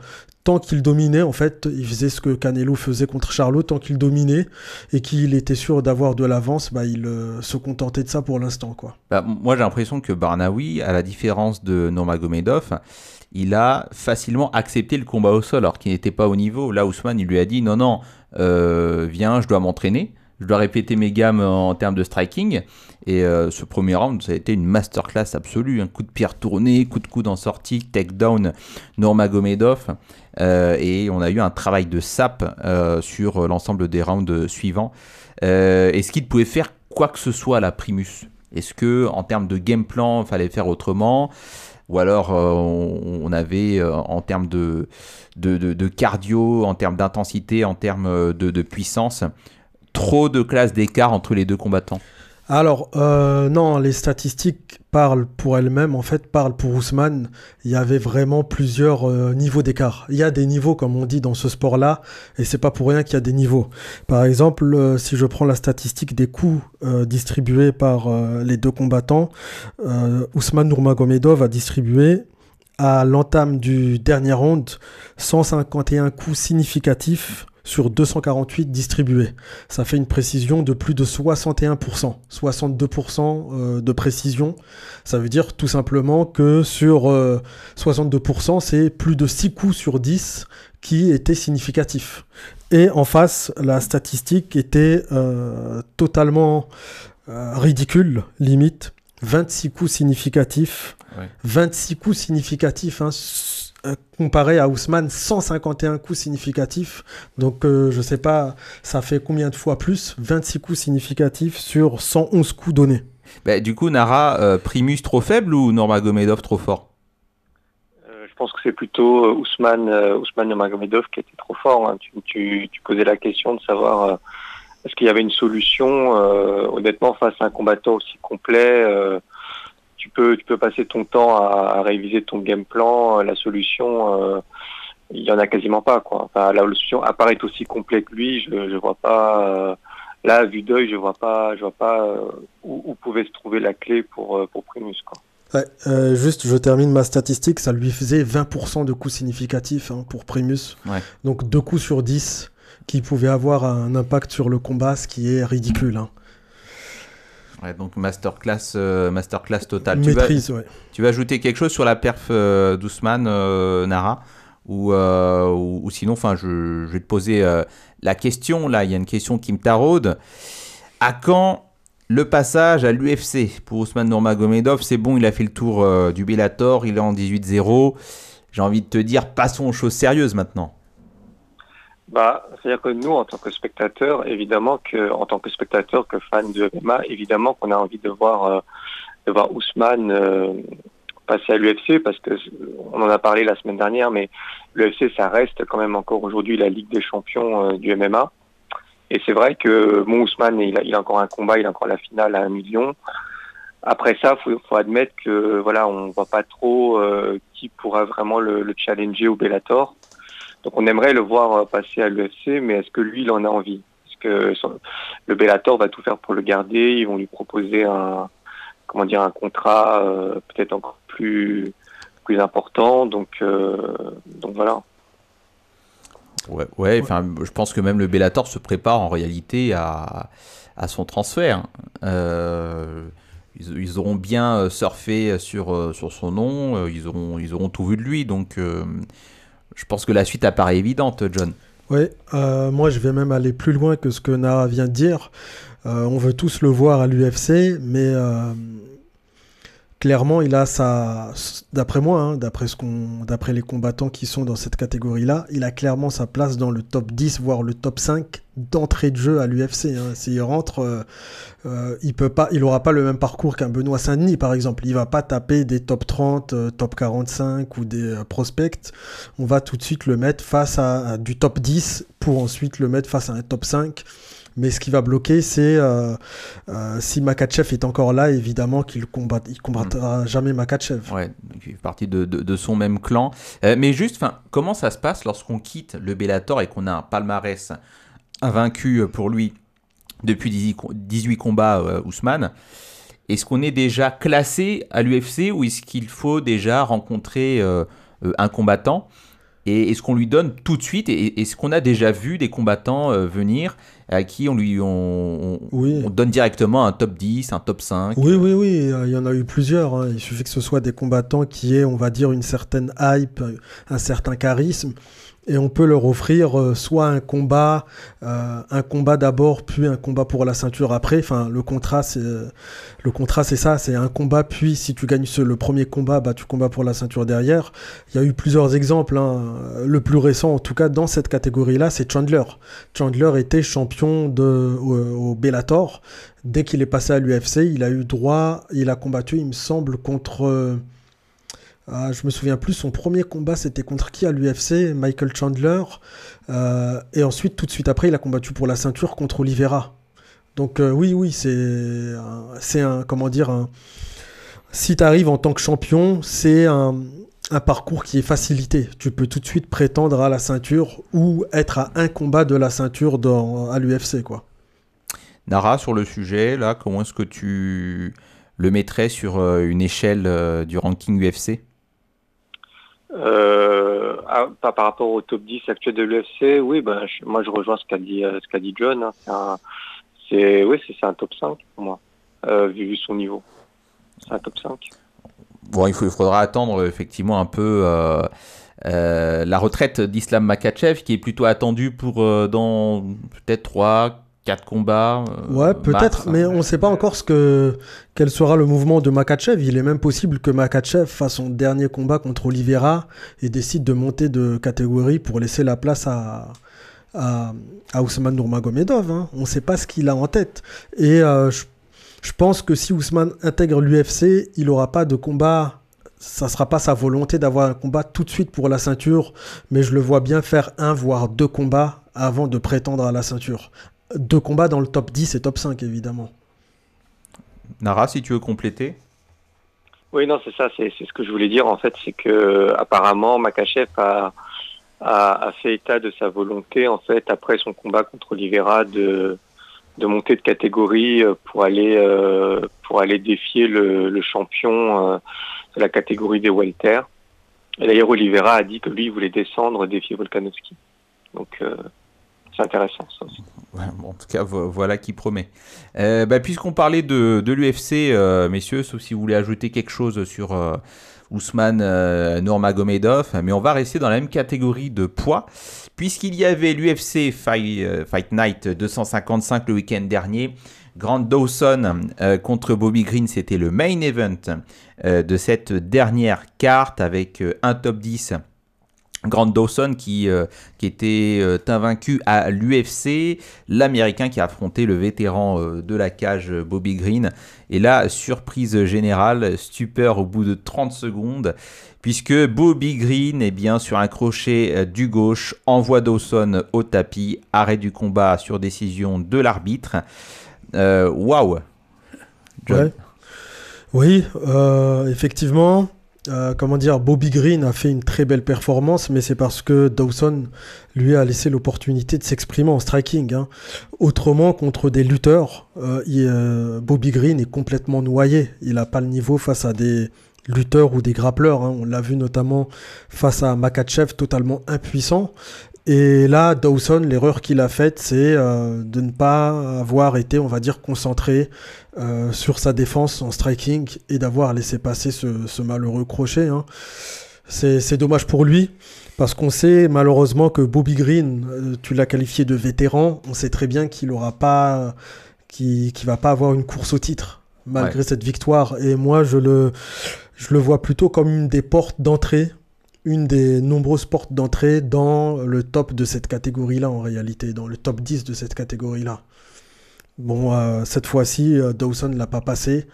Tant qu'il dominait, en fait, il faisait ce que Canelo faisait contre Charlot. Tant qu'il dominait et qu'il était sûr d'avoir de l'avance, bah, il euh, se contentait de ça pour l'instant. quoi. Bah, moi, j'ai l'impression que Barnawi, à la différence de Nurmagomedov, il a facilement accepté le combat au sol alors qu'il n'était pas au niveau. Là, Ousmane, il lui a dit non, non, euh, viens, je dois m'entraîner, je dois répéter mes gammes en termes de striking. Et euh, ce premier round, ça a été une masterclass absolue. Un coup de pierre tourné, coup de coude en sortie, takedown Nurmagomedov. Euh, et on a eu un travail de sap euh, sur l'ensemble des rounds suivants. Est-ce qu'il pouvait faire quoi que ce soit à la Primus? Est-ce que en termes de game plan, il fallait faire autrement? Ou alors euh, on, avait euh, en termes de, cardio, en termes d'intensité, en termes de, de, puissance, trop de classes d'écart entre les deux combattants alors, euh, non, les statistiques parlent pour elles-mêmes, en fait, parlent pour Ousmane. Il y avait vraiment plusieurs euh, niveaux d'écart. Il y a des niveaux, comme on dit dans ce sport-là, et c'est pas pour rien qu'il y a des niveaux. Par exemple, euh, si je prends la statistique des coups distribués par les deux combattants, Ousmane Nurmagomedov a distribué à l'entame du dernier round 151 coups significatifs sur 248 distribués. Ça fait une précision de plus de 61%, 62% de précision. Ça veut dire tout simplement que sur 62%, c'est plus de 6 coups sur 10 qui étaient significatifs. Et en face, la statistique était euh, totalement euh, ridicule, limite. 26 coups significatifs. Ouais. 26 coups significatifs hein, comparé à Ousmane, 151 coups significatifs. Donc, euh, je sais pas, ça fait combien de fois plus 26 coups significatifs sur 111 coups donnés. Bah, du coup, Nara, euh, Primus trop faible ou Nurmagomedov trop fort? Euh, Je pense que c'est plutôt euh, Ousmane, Ousmane Nurmagomedov qui était trop fort. Hein. Tu, tu, tu, posais la question de savoir est-ce qu'il y avait une solution. honnêtement, face à un combattant aussi complet, tu peux tu peux passer ton temps à, à réviser ton game plan. La solution, euh, il y en a quasiment pas quoi. Enfin, la solution apparaît aussi complet que lui. Je je vois pas. Euh, là, vu d'œil, je vois pas je vois pas euh, où, où, pouvait se trouver la clé pour pour Primus quoi. Ouais, euh, juste, je termine ma statistique. Ça lui faisait 20% de coups significatifs hein, pour Primus. Ouais. Donc deux coups sur 10 qui pouvaient avoir un impact sur le combat, ce qui est ridicule. Hein. Ouais, donc masterclass, euh, masterclass totale. Maîtrise, tu vas, ouais. Tu vas ajouter quelque chose sur la perf euh, d'Ousmane, euh, Nara ou, ou, ou, sinon, enfin, je, je, vais te poser la question. Là, il y a une question qui me taraude. À quand le passage à l'UFC pour Ousmane Nurmagomedov? C'est bon, il a fait le tour du Bellator, il est en 18-0. J'ai envie de te dire, passons aux choses sérieuses maintenant. Bah, c'est-à-dire que nous, en tant que spectateurs, évidemment que, en tant que spectateurs, que fans de MMA, évidemment qu'on a envie de voir, euh, de voir Ousmane euh, passer à l'UFC parce que on en a parlé la semaine dernière, mais l'UFC, ça reste quand même encore aujourd'hui la Ligue des champions euh, du MMA. Et c'est vrai que bon, Ousmane, il a, encore un combat, il a encore la finale à un million. Après ça, faut, faut admettre que voilà, on voit pas trop qui pourra vraiment le, le challenger au Bellator. Donc on aimerait le voir passer à l'UFC, mais est-ce que lui, il en a envie? Parce que le Bellator va tout faire pour le garder? Ils vont lui proposer un, comment dire, un contrat euh, peut-être encore plus plus important. Donc euh, donc voilà. Ouais, ouais, je pense que même le Bellator se prépare en réalité à, à son transfert. Euh, ils, auront bien surfé sur, sur son nom, ils auront, ils auront tout vu de lui, donc euh, je pense que la suite apparaît évidente, John. Oui, euh, moi je vais même aller plus loin que ce que Nara vient de dire. Euh, on veut tous le voir à l'UFC, mais euh, clairement il a sa, d'après moi, hein, d'après ce qu'on, d'après les combattants qui sont dans cette catégorie-là, il a clairement sa place dans le top 10 voire le top 5 d'entrée de jeu à l'UFC. Hein. S'il rentre, euh, euh, il peut pas, il aura pas le même parcours qu'un Benoît Saint-Denis par exemple. Il va pas taper des top 30, euh, top 45 ou des prospects. On va tout de suite le mettre face à, à, du top 10 pour ensuite le mettre face à un top 5. Mais ce qui va bloquer, c'est euh, si Makachev est encore là, évidemment qu'il combat, il combattra mm. jamais Makachev. Ouais, il fait partie de, de, son même clan. mais juste, comment ça se passe lorsqu'on quitte le Bellator et qu'on a un palmarès invaincu pour lui depuis 18 combats, Ousmane? Est-ce qu'on est déjà classé à l'UFC ou est-ce qu'il faut déjà rencontrer euh, euh, un combattant? Et est-ce qu'on lui donne tout de suite Et est-ce qu'on a déjà vu des combattants euh, venir à qui on lui on, donne directement un top 10, un top 5 Oui, oui, oui, il y en a eu plusieurs. Hein. Il suffit que ce soit des combattants qui aient, on va dire, une certaine hype, un certain charisme et on peut leur offrir euh, soit un combat, euh, un combat d'abord, puis un combat pour la ceinture après. Enfin, le contrat, c'est le contrat, c'est ça, c'est un combat, puis si tu gagnes le premier combat, bah tu combats pour la ceinture derrière. Il y a eu plusieurs exemples. Hein. Le plus récent, en tout cas, dans cette catégorie-là, c'est Chandler. Chandler était champion de au Bellator. Dès qu'il est passé à l'UFC, il a eu droit, il a combattu, il me semble, contre ah, je me souviens plus, son premier combat c'était contre qui à l'UFC Michael Chandler. Euh, et ensuite, tout de suite après, il a combattu pour la ceinture contre Oliveira. Donc euh, oui, oui, c'est un, comment dire, un, si tu arrives en tant que champion, c'est un, un, parcours qui est facilité. Tu peux tout de suite prétendre à la ceinture ou être à un combat de la ceinture dans, à l'UFC. quoi. Nara, sur le sujet, là, comment est-ce que tu le mettrais sur euh, une échelle du ranking UFC euh, ah, par, rapport au top 10 actuel de l'UFC, oui, ben, moi je rejoins ce qu'a dit, euh, dit John. Hein. C'est, oui, un top 5 pour moi, euh, vu son niveau. C'est un top 5. Bon, il, il faudra attendre effectivement un peu la retraite d'Islam Makachev, qui est plutôt attendu pour dans peut-être 3, quatre combats. Euh, ouais, peut-être, mais on ne sait pas encore ce que quel sera le mouvement de Makachev. Il est même possible que Makachev fasse son dernier combat contre Oliveira et décide de monter de catégorie pour laisser la place à à, Ousmane Nurmagomedov. Hein. On ne sait pas ce qu'il a en tête. Et euh, je, pense que si Ousmane intègre l'UFC, il n'aura pas de combat ça sera pas sa volonté d'avoir un combat tout de suite pour la ceinture, mais je le vois bien faire un voire deux combats avant de prétendre à la ceinture deux combats dans le top 10 et top 5, évidemment. Nara, si tu veux compléter Oui, non, c'est ça, c'est ce que je voulais dire, en fait, c'est que apparemment Makachev a, a, fait état de sa volonté, en fait, après son combat contre Oliveira, de, de monter de catégorie euh, pour aller, euh, pour aller défier le, champion euh, de la catégorie des welter. Et d'ailleurs, Oliveira a dit que lui, il voulait descendre, défier Volkanovski. Donc, intéressant ça en tout cas, voilà qui promet. Euh, bah, puisqu'on parlait de, l'UFC, euh, messieurs, sauf si vous voulez ajouter quelque chose sur euh, Ousmane Nurmagomedov, mais on va rester dans la même catégorie de poids, puisqu'il y avait l'UFC Fight, Fight, Night 255 le week-end dernier. Grant Dawson contre Bobby Green, c'était le main event de cette dernière carte avec un top 10 Grant Dawson qui, euh, était euh, invaincu à l'UFC, l'Américain qui a affronté le vétéran euh, de la cage Bobby Green. Et là, surprise générale, stupeur au bout de 30 secondes, puisque Bobby Green, est bien, sur un crochet du gauche, envoie Dawson au tapis, arrêt du combat sur décision de l'arbitre. Waouh! Oui, effectivement. Euh, comment dire, Bobby Green a fait une très belle performance, mais c'est parce que Dawson lui a laissé l'opportunité de s'exprimer en striking. Hein. Autrement, contre des lutteurs, euh, euh, Bobby Green est complètement noyé. Il n'a pas le niveau face à des lutteurs ou des grappleurs. Hein. On l'a vu notamment face à Makachev, totalement impuissant. Et là, Dawson, l'erreur qu'il a faite, c'est euh, de ne pas avoir été, on va dire, concentré euh, sur sa défense en striking et d'avoir laissé passer ce, malheureux crochet. Hein. C'est dommage pour lui, parce qu'on sait malheureusement que Bobby Green, euh, tu l'as qualifié de vétéran, on sait très bien qu'il aura pas, qu'il va pas avoir une course au titre malgré cette victoire. Et moi, je le, je le vois plutôt comme une des portes d'entrée une des nombreuses portes d'entrée dans le top de cette catégorie-là en réalité, dans le top 10 de cette catégorie-là. Bon, euh, cette fois-ci, euh, Dawson ne l'a pas passé.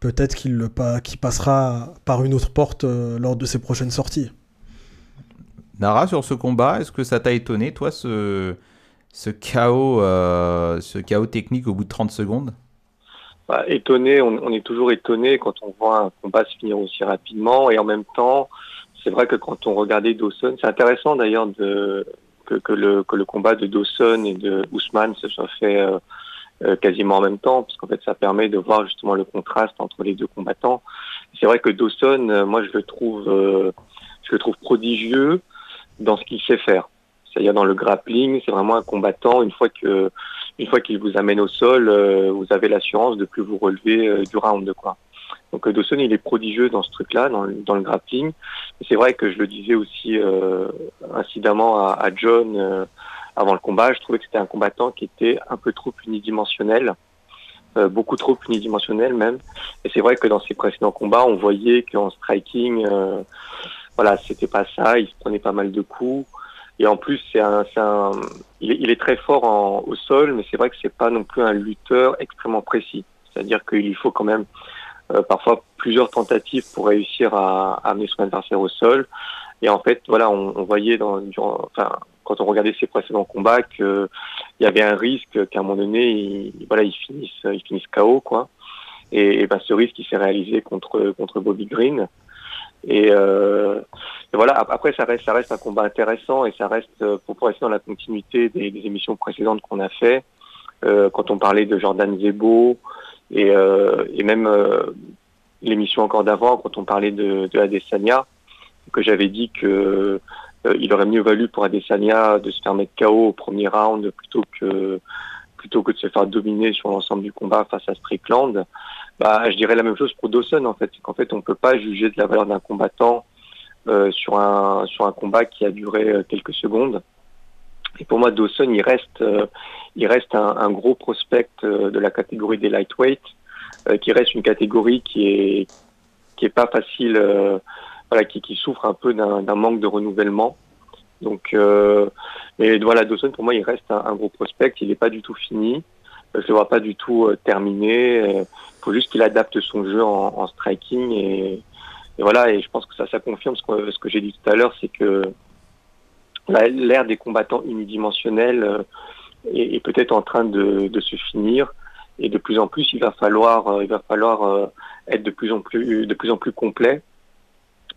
Peut-être qu'il le passera par une autre porte euh, lors de ses prochaines sorties. Nara, sur ce combat, est-ce que ça t'a étonné, toi, ce, ce chaos, euh, ce chaos technique au bout de 30 secondes? Bah, Étonné, on, est toujours étonné quand on voit un combat se finir aussi rapidement et en même temps, c'est vrai que quand on regardait Dawson, c'est intéressant d'ailleurs que, le, combat de Dawson et de Ousmane se soit fait euh, euh, quasiment en même temps, parce qu'en fait ça permet de voir justement le contraste entre les deux combattants. C'est vrai que Dawson, moi je le trouve, je le trouve prodigieux dans ce qu'il sait faire. C'est-à-dire dans le grappling, c'est vraiment un combattant. Une fois fois qu'il vous amène au sol, euh, vous avez l'assurance de plus vous relever euh, du round, quoi. Donc euh, Dawson, il est prodigieux dans ce truc-là, dans, dans, le grappling. C'est vrai que je le disais aussi incidemment à, à John avant le combat. Je trouvais que c'était un combattant qui était un peu trop unidimensionnel. beaucoup trop unidimensionnel même. Et c'est vrai que dans ses précédents combats, on voyait qu'en striking, voilà, c'était pas ça. Il se prenait pas mal de coups. Et en plus, c'est un, un il, est, il, est, très fort en, au sol, mais c'est vrai que c'est pas non plus un lutteur extrêmement précis. C'est-à-dire qu'il faut quand même euh, parfois plusieurs tentatives pour réussir à, amener son adversaire au sol. Et en fait, voilà, on, voyait dans, enfin, quand on regardait ses précédents combats qu'il y avait un risque qu'à un moment donné, il, voilà, il finisse, il finisse KO, quoi. Et, ben, ce risque, il s'est réalisé contre contre Bobby Green. Et, euh, voilà. Après, ça reste, ça reste un combat intéressant et ça reste euh, pour, pour rester dans la continuité des, émissions précédentes qu'on a fait. Quand on parlait de Jordan Zebo et, euh, et même euh, l'émission encore d'avant, quand on parlait de, de Adesanya, que j'avais dit que euh, il aurait mieux valu pour Adesanya de se faire mettre KO au premier round plutôt que plutôt que de se faire dominer sur l'ensemble du combat face à Strickland. Bah, je dirais la même chose pour Dawson en fait, c'est qu'en fait on peut pas juger de la valeur d'un combattant sur un sur un combat qui a duré quelques secondes. Et pour moi, Dawson, il reste euh, il reste un, gros prospect euh, de la catégorie des lightweight, euh, qui reste une catégorie qui est qui est pas facile, voilà, qui, souffre un peu d'un manque de renouvellement. Donc, mais voilà, Dawson pour moi, il reste un, gros prospect. Il n'est pas du tout fini. Je le vois pas du tout terminé faut juste qu'il adapte son jeu en, striking et, et, voilà. Et je pense que ça, ça confirme ce que, ce que j'ai dit tout à l'heure, c'est que l'ère des combattants unidimensionnels euh, est, est peut-être en train de, de, se finir. Et de plus en plus, il va falloir, euh, il va falloir euh, être de plus en plus, de plus en plus complet.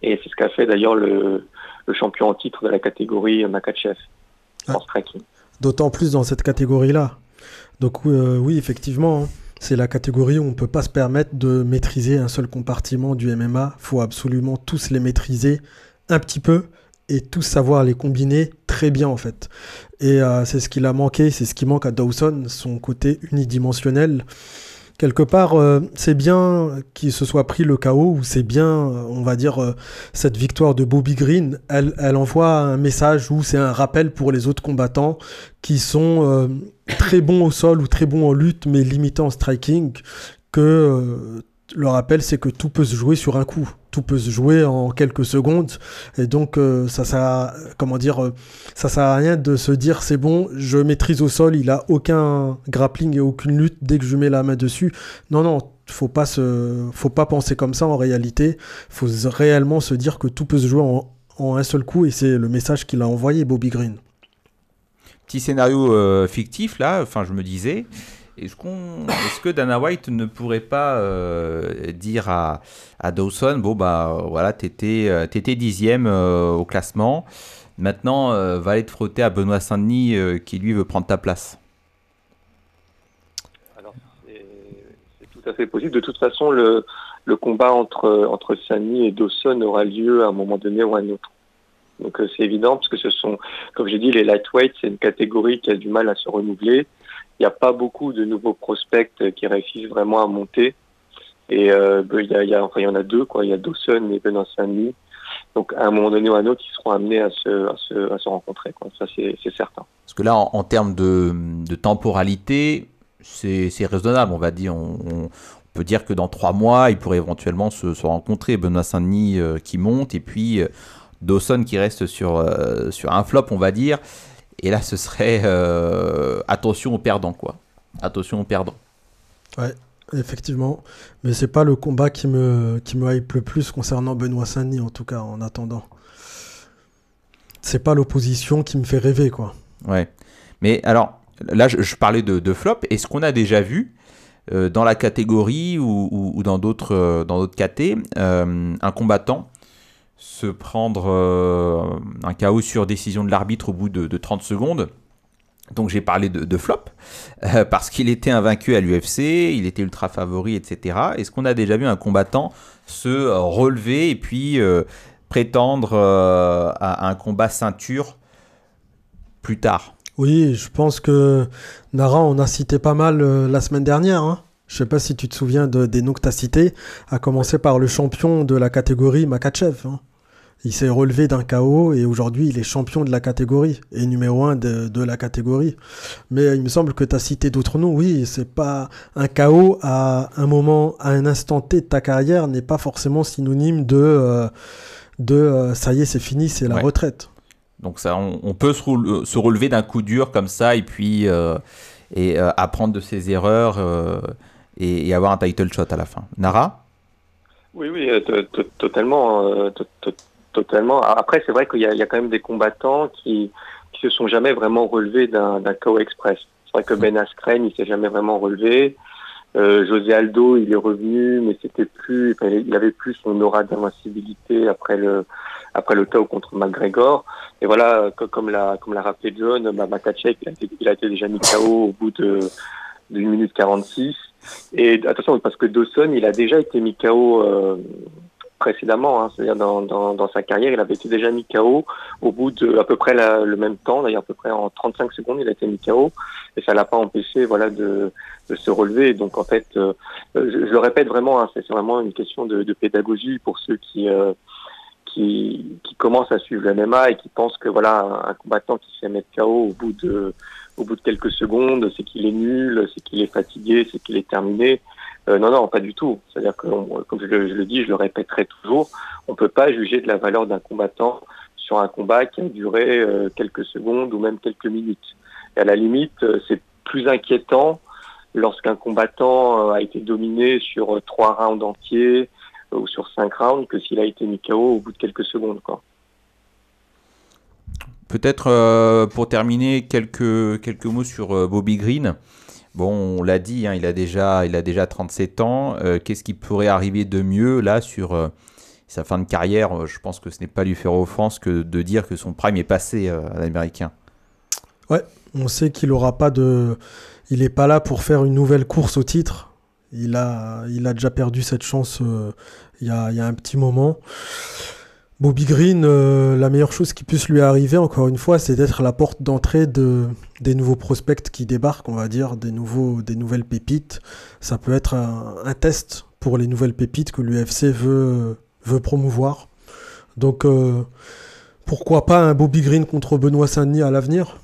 Et c'est ce qu'a fait d'ailleurs le, le, champion en titre de la catégorie Makachev striking. D'autant plus dans cette catégorie-là. Donc euh, oui, effectivement. Hein c'est la catégorie où on ne peut pas se permettre de maîtriser un seul compartiment du MMA. Il faut absolument tous les maîtriser un petit peu et tous savoir les combiner très bien en fait. Et euh, c'est ce qu'il a manqué, c'est ce qui manque à Dawson, son côté unidimensionnel quelque part, euh, c'est bien qu'il se soit pris le chaos, ou c'est bien, euh, on va dire, cette victoire de Bobby Green, elle, elle envoie un message où c'est un rappel pour les autres combattants qui sont très bons au sol ou très bons en lutte, mais limités en striking, que le rappel, c'est que tout peut se jouer sur un coup. Tout peut se jouer en quelques secondes. Et donc, euh, ça, ça, comment dire, euh, ça sert à rien de se dire c'est bon, je maîtrise au sol, il a aucun grappling et aucune lutte dès que je mets la main dessus. Non, non, faut pas se, faut pas penser comme ça en réalité. Faut réellement se dire que tout peut se jouer en, un seul coup et c'est le message qu'il a envoyé Bobby Green. Petit scénario euh, fictif là, enfin je me disais, est-ce, qu'on, est-ce que Dana White ne pourrait pas euh, dire à, à, Dawson, bon bah voilà, t'étais, euh, t'étais dixième euh, au classement, maintenant va aller te frotter à Benoît Saint-Denis qui lui veut prendre ta place Alors c'est, tout à fait possible. De toute façon, le, le combat entre, entre Saint-Denis et Dawson aura lieu à un moment donné ou à un autre. Donc c'est évident parce que ce sont, comme j'ai dit, les lightweights, c'est une catégorie qui a du mal à se renouveler. N'y a pas beaucoup de nouveaux prospects qui réussissent vraiment à monter. Et euh, il y, a, il y, en a deux, quoi. Il y a Dawson et Benoît Saint-Denis. Donc à un moment donné ou à un autre, ils seront amenés à se, rencontrer. Quoi. Ça, c'est, certain. Parce que là, en, termes de, temporalité, c'est, raisonnable, on va dire. On, peut dire que dans trois mois, ils pourraient éventuellement se, rencontrer. Benoît Saint-Denis euh, qui monte et puis euh, Dawson qui reste sur, euh, sur un flop, on va dire. Et là, ce serait euh, attention aux perdants, quoi. Attention aux perdants. Ouais, effectivement. Mais c'est pas le combat qui me, qui me hype le plus concernant Benoît Saint-Denis, en tout cas, en attendant. C'est pas l'opposition qui me fait rêver, quoi. Ouais. Mais alors, là, je, parlais de, flop. Est-ce qu'on a déjà vu euh, dans la catégorie ou, dans d'autres euh, dans d'autres catés euh, un combattant se prendre un chaos sur décision de l'arbitre au bout de, 30 secondes donc j'ai parlé de, flop, parce qu'il était invaincu à l'UFC, il était ultra favori, etc. Est-ce qu'on a déjà vu un combattant se relever et puis prétendre à un combat ceinture plus tard? Oui, je pense que Nara, on a cité pas mal euh, la semaine dernière. Hein. Je sais pas si tu te souviens de, des noms que tu as cités, à commencer par le champion de la catégorie Makachev. Hein. Il s'est relevé d'un KO et aujourd'hui il est champion de la catégorie et numéro un de, la catégorie. Mais il me semble que tu as cité d'autres noms. Oui, c'est pas un KO à un moment, à un instant T de ta carrière n'est pas forcément synonyme de, euh, de euh, ça y est, c'est fini, c'est la retraite. Donc ça, on, peut se, relever d'un coup dur comme ça et puis euh, et, euh, apprendre de ses erreurs euh, et, avoir un title shot à la fin. Nara? Oui, oui, totalement. Totalement. Après, c'est vrai qu'il y, a quand même des combattants qui ne se sont jamais vraiment relevés d'un KO express. C'est vrai que Ben Askren, il s'est jamais vraiment relevé. José Aldo, il est revenu, mais c'était plus, il avait plus son aura d'invincibilité après le après le KO contre McGregor. Et voilà, comme l'a comme l'a rappelé John, bah, Makachev, il a, été, il a été déjà mis KO au bout de d'une minute 46. Et attention, parce que Dawson, il a déjà été mis KO euh, précédemment, hein, c'est-à-dire dans, dans, sa carrière, il avait été déjà mis KO au bout de à peu près le même temps, d'ailleurs à peu près en 35 secondes, il a été mis KO et ça l'a pas empêché, voilà, de, de se relever. Donc en fait, euh, je, le répète vraiment, hein, c'est vraiment une question de, de pédagogie pour ceux qui euh, qui, qui commencent à suivre le MMA et qui pensent que voilà un combattant qui se fait mettre KO au bout de au bout de quelques secondes, c'est qu'il est nul, c'est qu'il est fatigué, c'est qu'il est terminé. Euh, non, non, pas du tout. C'est-à-dire que, comme je le, dis, je le répéterai toujours, on peut pas juger de la valeur d'un combattant sur un combat qui a duré euh, quelques secondes ou même quelques minutes. Et à la limite, euh, c'est plus inquiétant lorsqu'un combattant a été dominé sur trois rounds entiers, ou sur 5 rounds que s'il a été mis KO au bout de quelques secondes. Peut-être pour terminer quelques, quelques mots sur Bobby Green. Bon, on l'a dit, hein, il, a déjà, il a déjà 37 ans. Euh, qu'est-ce qui pourrait arriver de mieux là sur sa fin de carrière? Je pense que ce n'est pas lui faire offense que de dire que son prime est passé à l'américain. Ouais, on sait qu'il aura pas de. Il n'est pas là pour faire une nouvelle course au titre. Il a, il a déjà perdu cette chance euh, il, y a, un petit moment. Bobby Green, euh, la meilleure chose qui puisse lui arriver, encore une fois, c'est d'être la porte d'entrée de, des nouveaux prospects qui débarquent, on va dire, des, nouveaux, des nouvelles pépites. Ça peut être un, test pour les nouvelles pépites que l'UFC veut, veut promouvoir. Donc, euh, pourquoi pas un Bobby Green contre Benoît Saint-Denis à l'avenir?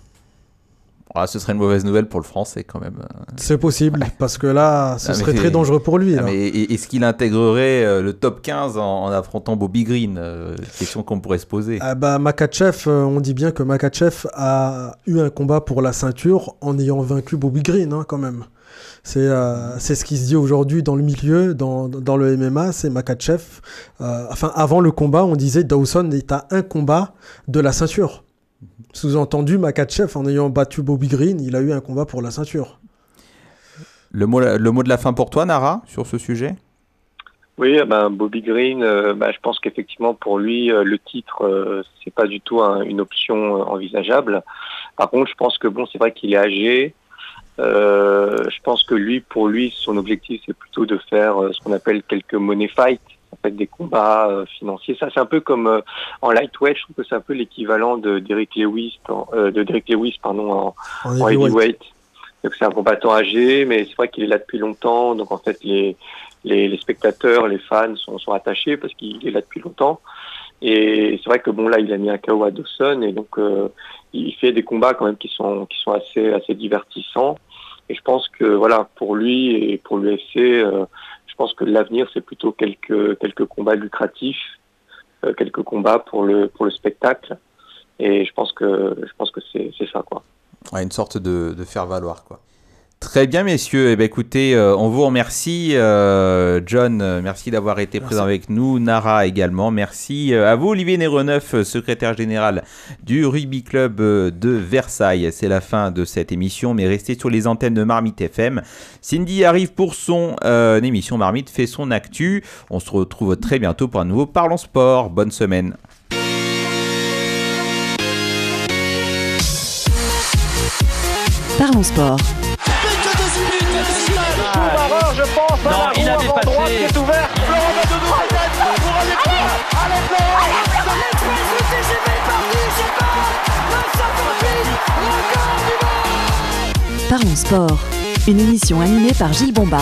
Ah, ce serait une mauvaise nouvelle pour le français quand même. C'est possible, parce que là, ce serait très dangereux pour lui. mais est-ce qu'il intégrerait euh, le top 15 en, affrontant Bobby Green euh, Question qu'on pourrait se poser. Ah bah, Makachev, euh, on dit bien que Makachev a eu un combat pour la ceinture en ayant vaincu Bobby Green, hein, quand même. C'est ce qui se dit aujourd'hui dans le milieu, dans, dans le MMA, c'est Makachev. enfin, avant le combat, on disait Dawson est à un combat de la ceinture. Sous-entendu, Makachev, en ayant battu Bobby Green, il a eu un combat pour la ceinture. Le mot, le mot de la fin pour toi, Nara, sur ce sujet? Oui, ben, Bobby Green, euh, ben, je pense qu'effectivement pour lui, euh, le titre, euh, c'est pas du tout une option envisageable. Par contre, je pense que bon, c'est vrai qu'il est âgé. je pense que lui, pour lui, son objectif, c'est plutôt de faire ce qu'on appelle quelques money fights, en fait des combats euh, financiers. Ça, c'est un peu comme euh, en lightweight. Je trouve que c'est un peu l'équivalent de Derek Lewis, euh, de Derek Lewis, pardon, en, en heavyweight. Donc c'est un combattant âgé, mais c'est vrai qu'il est là depuis longtemps. Donc en fait, les, les, les spectateurs, les fans sont, sont attachés parce qu'il est là depuis longtemps. Et c'est vrai que bon là, il a mis un KO à Dawson et donc il fait des combats quand même qui sont qui sont assez assez divertissants. Et je pense que voilà pour lui et pour l'UFC, je pense que l'avenir, c'est plutôt quelques, quelques combats lucratifs, euh, quelques combats pour le, pour le spectacle. Et je pense que, je pense que c'est, ça, quoi. une sorte de, de faire valoir, quoi. Très bien, messieurs. Eh ben, écoutez, euh, on vous remercie. euh, John, euh, merci d'avoir été présent avec nous. Nara également. Merci à vous, Olivier Néreneuf, euh, secrétaire général du Rugby Club de Versailles. C'est la fin de cette émission, mais restez sur les antennes de Marmite FM. Cindy arrive pour son euh, émission Marmite fait son actu. On se retrouve très bientôt pour un nouveau Parlons Sport. Bonne semaine. Parlons sport. Non, il avait passé. Droite qui est ouvert. Florent. Pour aller plus loin. Allez, Florent. L'Express, le TGV est parti. C'est pas. Le 58. Record du monde. Parlons sport. Une émission animée par Gilles Bombard.